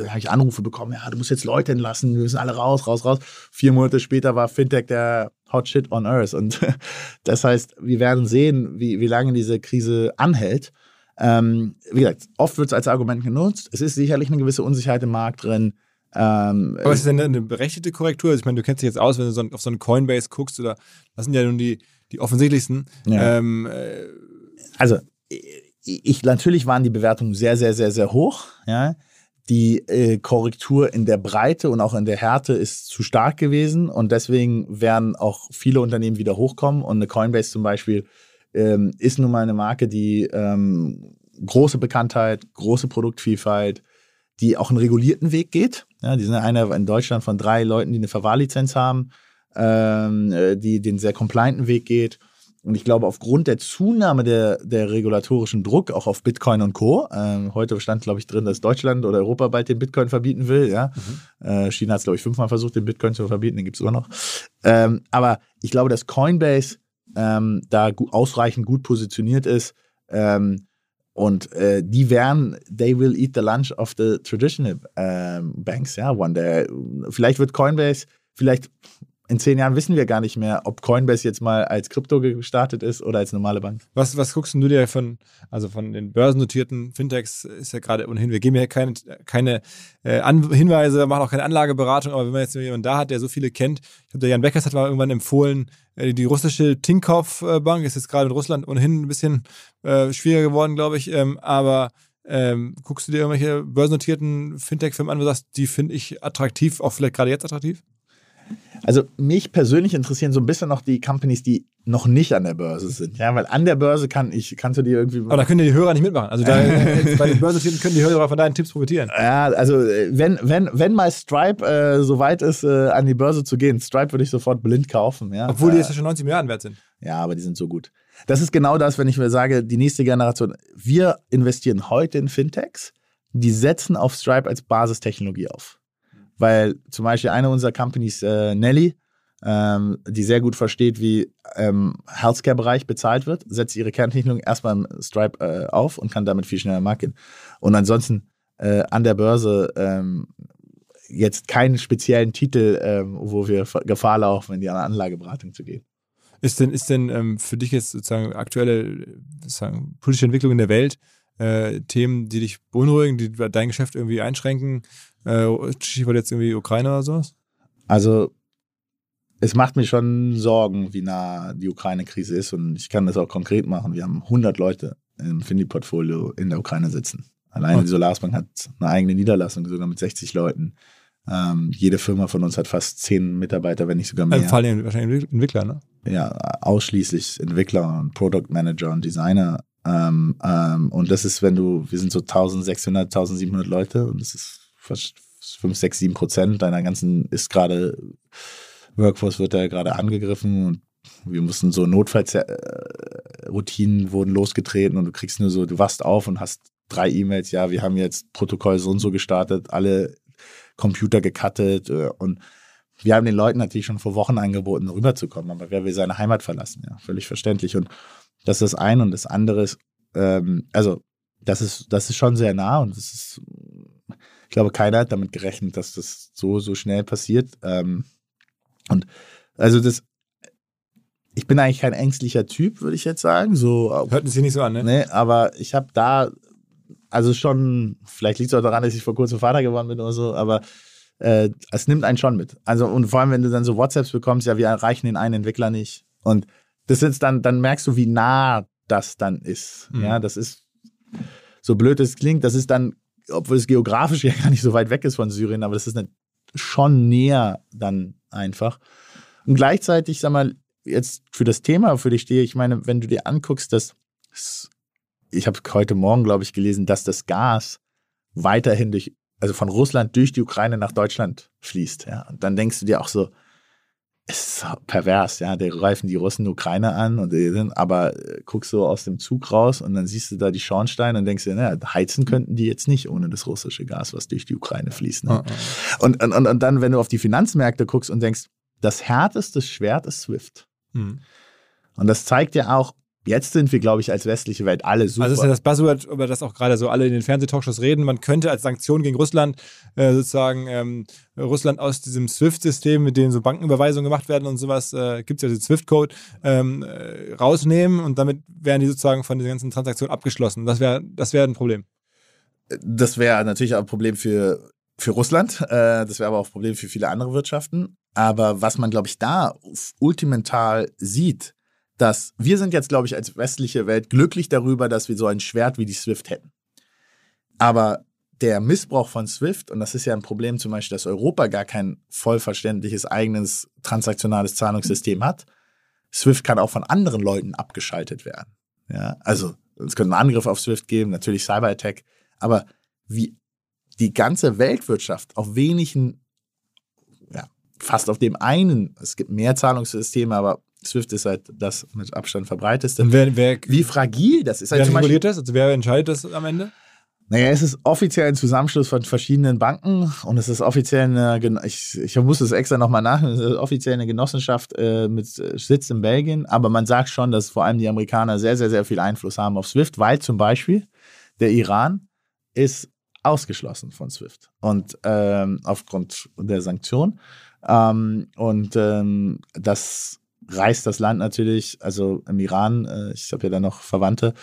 habe ich Anrufe bekommen, ja, du musst jetzt Leute entlassen, wir müssen alle raus, raus, raus. Vier Monate später war Fintech der Hot Shit on Earth. Und <laughs> das heißt, wir werden sehen, wie, wie lange diese Krise anhält. Ähm, wie gesagt, oft wird es als Argument genutzt. Es ist sicherlich eine gewisse Unsicherheit im Markt drin. Ähm, Aber ist denn eine berechtigte Korrektur? Also ich meine, du kennst dich jetzt aus, wenn du so auf so einen Coinbase guckst oder was sind ja nun die die offensichtlichsten. Ja. Ähm, äh, also, ich, natürlich waren die Bewertungen sehr, sehr, sehr, sehr hoch. Ja. Die äh, Korrektur in der Breite und auch in der Härte ist zu stark gewesen und deswegen werden auch viele Unternehmen wieder hochkommen. Und eine Coinbase zum Beispiel ähm, ist nun mal eine Marke, die ähm, große Bekanntheit, große Produktvielfalt, die auch einen regulierten Weg geht. Ja, die sind einer in Deutschland von drei Leuten, die eine Verwahrlizenz haben ähm, äh, die den sehr complianten Weg geht. Und ich glaube, aufgrund der Zunahme der, der regulatorischen Druck auch auf Bitcoin und Co. Ähm, heute stand, glaube ich, drin, dass Deutschland oder Europa bald den Bitcoin verbieten will. Ja? Mhm. Äh, China hat es, glaube ich, fünfmal versucht, den Bitcoin zu verbieten, den gibt es immer noch. Ähm, aber ich glaube, dass Coinbase ähm, da gut, ausreichend gut positioniert ist. Ähm, und äh, die werden, they will eat the lunch of the traditional ähm, banks, ja, one day. Vielleicht wird Coinbase, vielleicht in zehn Jahren wissen wir gar nicht mehr, ob Coinbase jetzt mal als Krypto gestartet ist oder als normale Bank. Was, was guckst du dir von, also von den börsennotierten Fintechs ist ja gerade ohnehin, wir geben ja keine, keine äh, Hinweise, machen auch keine Anlageberatung, aber wenn man jetzt jemanden da hat, der so viele kennt, ich glaube, der Jan Beckers hat mal irgendwann empfohlen, äh, die russische Tinkoff Bank ist jetzt gerade in Russland ohnehin ein bisschen äh, schwieriger geworden, glaube ich, ähm, aber ähm, guckst du dir irgendwelche börsennotierten Fintech-Firmen an, wo du sagst, die finde ich attraktiv, auch vielleicht gerade jetzt attraktiv? Also mich persönlich interessieren so ein bisschen noch die Companies, die noch nicht an der Börse sind. Ja, weil an der Börse kann ich, kannst du dir irgendwie. Aber da können die Hörer nicht mitmachen. Also da, <laughs> bei den Börsentiteln können die Hörer von deinen Tipps profitieren. Ja, also wenn, wenn, wenn mal Stripe äh, so weit ist, äh, an die Börse zu gehen, Stripe würde ich sofort blind kaufen. Ja. Obwohl die jetzt ja schon 90 Milliarden wert sind. Ja, aber die sind so gut. Das ist genau das, wenn ich mir sage, die nächste Generation, wir investieren heute in Fintechs, die setzen auf Stripe als Basistechnologie auf weil zum Beispiel eine unserer Companies, äh, Nelly, ähm, die sehr gut versteht, wie ähm, Healthcare-Bereich bezahlt wird, setzt ihre Kerntechnologie erstmal im Stripe äh, auf und kann damit viel schneller am Markt gehen. Und ansonsten äh, an der Börse ähm, jetzt keinen speziellen Titel, ähm, wo wir Gefahr laufen, in die Anlageberatung zu gehen. Ist denn, ist denn ähm, für dich jetzt sozusagen aktuelle sozusagen, politische Entwicklung in der Welt äh, Themen, die dich beunruhigen, die dein Geschäft irgendwie einschränken? Äh, Stichwort jetzt irgendwie Ukraine oder sowas? Also, es macht mir schon Sorgen, wie nah die Ukraine-Krise ist. Und ich kann das auch konkret machen. Wir haben 100 Leute im Findi-Portfolio in der Ukraine sitzen. Alleine die Solarsbank hat eine eigene Niederlassung, sogar mit 60 Leuten. Ähm, jede Firma von uns hat fast 10 Mitarbeiter, wenn nicht sogar mehr. Vor allem wahrscheinlich Entwickler, ne? Ja, ausschließlich Entwickler und Product Manager und Designer. Ähm, ähm, und das ist, wenn du, wir sind so 1600, 1700 Leute und das ist 5, 6, 7 Prozent deiner ganzen ist gerade, Workforce wird da gerade angegriffen und wir mussten so Notfallroutinen wurden losgetreten und du kriegst nur so, du wachst auf und hast drei E-Mails, ja, wir haben jetzt Protokoll so und so gestartet, alle Computer gecuttet äh, und wir haben den Leuten natürlich schon vor Wochen angeboten, rüberzukommen, aber wer will seine Heimat verlassen? Ja, völlig verständlich. Und das ist das eine und das andere ist, ähm, also das ist, das ist schon sehr nah und das ist ich glaube, keiner hat damit gerechnet, dass das so, so schnell passiert. Ähm, und also das, ich bin eigentlich kein ängstlicher Typ, würde ich jetzt sagen. So, Hört sich nicht so an, ne? ne, aber ich habe da, also schon, vielleicht liegt es auch daran, dass ich vor kurzem Vater geworden bin oder so, aber äh, es nimmt einen schon mit. Also, und vor allem, wenn du dann so WhatsApps bekommst, ja, wir erreichen den einen Entwickler nicht. Und das ist dann, dann merkst du, wie nah das dann ist. Mhm. Ja, das ist, so blöd es klingt, das ist dann, obwohl es geografisch <laughs> ja gar nicht so weit weg ist von Syrien, aber das ist dann schon näher dann einfach. Und gleichzeitig, sag mal, jetzt für das Thema, für dich stehe, ich meine, wenn du dir anguckst, dass ich habe heute Morgen, glaube ich, gelesen, dass das Gas weiterhin durch, also von Russland durch die Ukraine nach Deutschland fließt. Ja. Und dann denkst du dir auch so, ist pervers, ja. Die greifen die Russen die Ukraine an und sind, aber äh, guckst so aus dem Zug raus und dann siehst du da die Schornsteine und denkst dir, naja, heizen könnten die jetzt nicht ohne das russische Gas, was durch die Ukraine fließt. Ne? Ah, ah. Und, und, und, und dann, wenn du auf die Finanzmärkte guckst und denkst, das härteste Schwert ist SWIFT. Mhm. Und das zeigt ja auch, jetzt sind wir, glaube ich, als westliche Welt alle super. Also das ist ja das Buzzword, über das auch gerade so alle in den Fernsehtalkshows reden. Man könnte als Sanktion gegen Russland äh, sozusagen ähm, Russland aus diesem SWIFT-System, mit dem so Bankenüberweisungen gemacht werden und sowas, äh, gibt es ja den SWIFT-Code, ähm, äh, rausnehmen und damit wären die sozusagen von diesen ganzen Transaktionen abgeschlossen. Das wäre das wäre ein Problem. das wäre natürlich auch ein Problem für, für Russland. Äh, das wäre aber auch ein Problem für viele andere Wirtschaften. Aber was man, glaube ich, da ultimental sieht, dass wir sind jetzt, glaube ich, als westliche Welt glücklich darüber, dass wir so ein Schwert wie die SWIFT hätten. Aber der Missbrauch von SWIFT, und das ist ja ein Problem zum Beispiel, dass Europa gar kein vollverständliches eigenes transaktionales Zahlungssystem hat. SWIFT kann auch von anderen Leuten abgeschaltet werden. Ja, also es könnte einen Angriff auf SWIFT geben, natürlich Cyberattack, aber wie die ganze Weltwirtschaft auf wenigen, ja, fast auf dem einen, es gibt mehr Zahlungssysteme, aber SWIFT ist halt das mit Abstand verbreiteste. Wer, wer, Wie fragil das ist. wer Halt zum Beispiel, reguliert das? Also wer entscheidet das am Ende? naja, es ist offiziell ein Zusammenschluss von verschiedenen Banken und es ist offiziell eine, ich, ich muss es extra nochmal nach, es ist offiziell eine Genossenschaft äh, mit Sitz in Belgien, aber man sagt schon, dass vor allem die Amerikaner sehr, sehr, sehr viel Einfluss haben auf SWIFT, weil zum Beispiel der Iran ist ausgeschlossen von SWIFT und ähm, aufgrund der Sanktionen. Ähm, und ähm, das reißt das Land natürlich, also im Iran, äh, ich habe ja da noch Verwandte,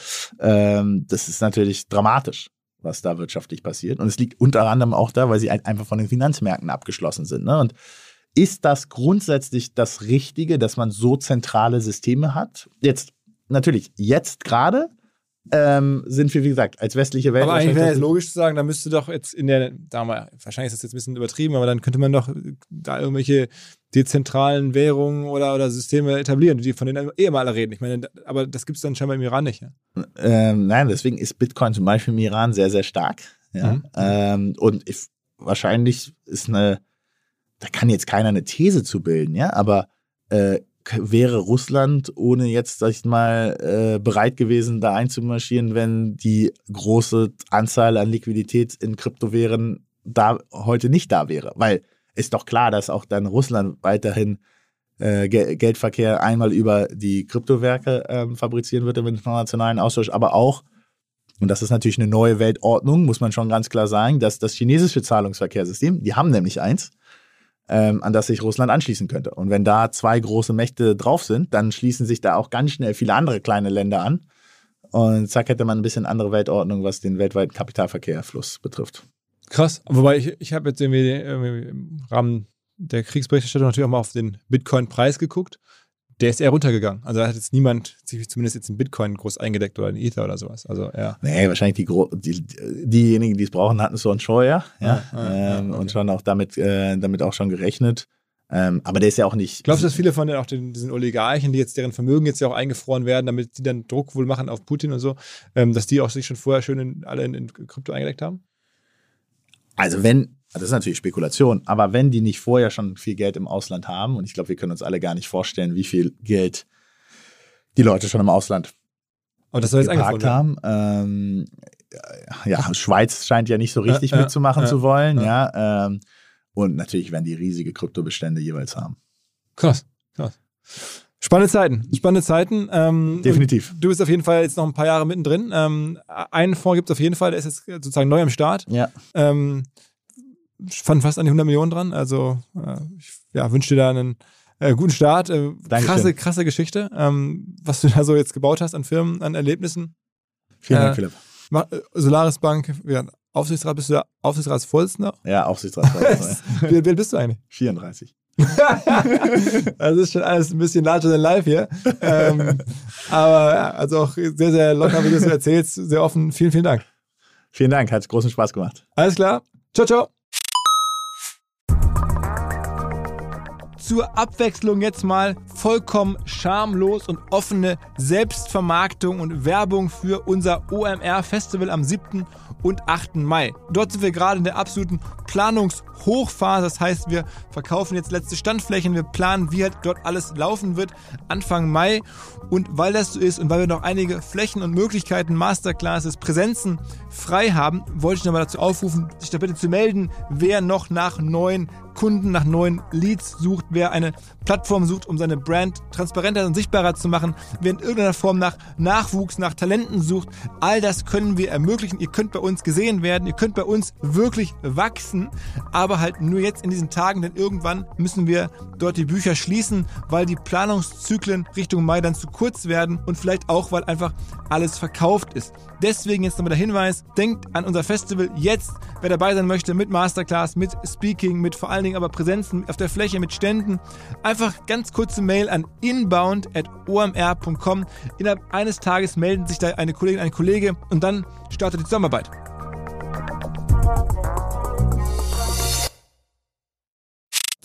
ähm, das ist natürlich dramatisch, was da wirtschaftlich passiert. Und es liegt unter anderem auch da, weil sie ein- einfach von den Finanzmärkten abgeschlossen sind. Ne? Und ist das grundsätzlich das Richtige, dass man so zentrale Systeme hat? Jetzt, natürlich, jetzt gerade ähm, sind wir, wie gesagt, als westliche Welt. Aber eigentlich wäre es logisch zu sagen, da müsste doch jetzt in der, wir, wahrscheinlich ist das jetzt ein bisschen übertrieben, aber dann könnte man doch da irgendwelche dezentralen Währungen oder, oder Systeme etablieren, die von denen eh immer alle reden. Ich meine, da- aber das gibt es dann scheinbar im Iran nicht. Ja? Ähm, nein, deswegen ist Bitcoin zum Beispiel im Iran sehr, sehr stark. Ja? Mhm. Ähm, und if, wahrscheinlich ist eine, da kann jetzt keiner eine These zu bilden, ja, aber äh, wäre Russland ohne jetzt, sag ich mal, äh, bereit gewesen, da einzumarschieren, wenn die große Anzahl an Liquidität in Kryptowährungen da heute nicht da wäre? Weil ist doch klar, dass auch dann Russland weiterhin äh, Ge Geldverkehr einmal über die Kryptowerke ähm, fabrizieren wird im internationalen Austausch, aber auch, und das ist natürlich eine neue Weltordnung, muss man schon ganz klar sagen, dass das chinesische Zahlungsverkehrssystem, die haben nämlich eins, ähm, an das sich Russland anschließen könnte. Und wenn da zwei große Mächte drauf sind, dann schließen sich da auch ganz schnell viele andere kleine Länder an. Und zack hätte man ein bisschen andere Weltordnung, was den weltweiten Kapitalverkehrfluss betrifft. Krass. Wobei ich, ich habe jetzt irgendwie, irgendwie im Rahmen der Kriegsberichterstattung natürlich auch mal auf den Bitcoin-Preis geguckt. Der ist eher runtergegangen. Also da hat jetzt niemand sich zumindest jetzt in Bitcoin groß eingedeckt oder in Ether oder sowas. Also ja. Nee, wahrscheinlich die, Gro die diejenigen, die es brauchen, hatten es so ein Scheuer, ja, Ah, ah, ja, ähm, okay. und schon auch damit, äh, damit auch schon gerechnet. Ähm, aber der ist ja auch nicht. Glaubst du, dass viele von den, auch den, diesen Oligarchen, die jetzt deren Vermögen jetzt ja auch eingefroren werden, damit die dann Druck wohl machen auf Putin und so, ähm, dass die auch sich schon vorher schön in, alle in, in Krypto eingedeckt haben? Also wenn, das ist natürlich Spekulation, aber wenn die nicht vorher schon viel Geld im Ausland haben, und ich glaube, wir können uns alle gar nicht vorstellen, wie viel Geld die Leute schon im Ausland Aber das soll jetzt geparkt haben. Ähm, ja, Schweiz scheint ja nicht so richtig ja, mitzumachen ja, zu wollen, ja. ja. ähm, und natürlich werden die riesige Kryptobestände jeweils haben. Krass, krass. Spannende Zeiten, spannende Zeiten. Ähm, Definitiv. Du bist auf jeden Fall jetzt noch ein paar Jahre mittendrin. Ähm, einen Fonds gibt es auf jeden Fall, der ist jetzt sozusagen neu am Start. Ja. Ähm, fand fast an die 100 Millionen dran. Also äh, ich ja, wünsche dir da einen Äh, guten Start. Äh, krasse, krasse Geschichte, ähm, was du da so jetzt gebaut hast an Firmen, an Erlebnissen. Vielen Dank, Äh, Philipp. Äh, Solaris Bank, ja, Aufsichtsrat, bist du der Aufsichtsratsvorsitzender? Ja, Aufsichtsrat. Wie wie alt bist du eigentlich? 34. Also <laughs> ist schon alles ein bisschen larger than life hier. ähm, aber ja, also auch sehr, sehr locker, wie du es erzählst, sehr offen. Vielen, vielen Dank. Vielen Dank, hat großen Spaß gemacht. Alles klar. Ciao, ciao. Zur Abwechslung jetzt mal vollkommen schamlos und offene Selbstvermarktung und Werbung für unser OMR Festival am 7. und 8. Mai. Dort sind wir gerade in der absoluten Planungshochphase. Das heißt, wir verkaufen jetzt letzte Standflächen, wir planen, wie halt dort alles laufen wird Anfang Mai. Und weil das so ist und weil wir noch einige Flächen und Möglichkeiten, Masterclasses, Präsenzen frei haben, wollte ich nochmal dazu aufrufen, sich da bitte zu melden, wer noch nach neuen Kunden, nach neuen Leads sucht, wer eine Plattform sucht, um seine Brand transparenter und sichtbarer zu machen, wer in irgendeiner Form nach Nachwuchs, nach Talenten sucht. All das können wir ermöglichen. Ihr könnt bei uns gesehen werden, ihr könnt bei uns wirklich wachsen, aber halt nur jetzt in diesen Tagen, denn irgendwann müssen wir dort die Bücher schließen, weil die Planungszyklen Richtung Mai dann zu kurz werden und vielleicht auch, weil einfach alles verkauft ist. Deswegen jetzt nochmal der Hinweis, denkt an unser Festival jetzt, wer dabei sein möchte, mit Masterclass, mit Speaking, mit vor allen Dingen aber Präsenzen auf der Fläche, mit Ständen. Einfach ganz kurze Mail an inbound.omr.com. Innerhalb eines Tages melden sich da eine Kollegin, ein Kollege und dann startet die Zusammenarbeit.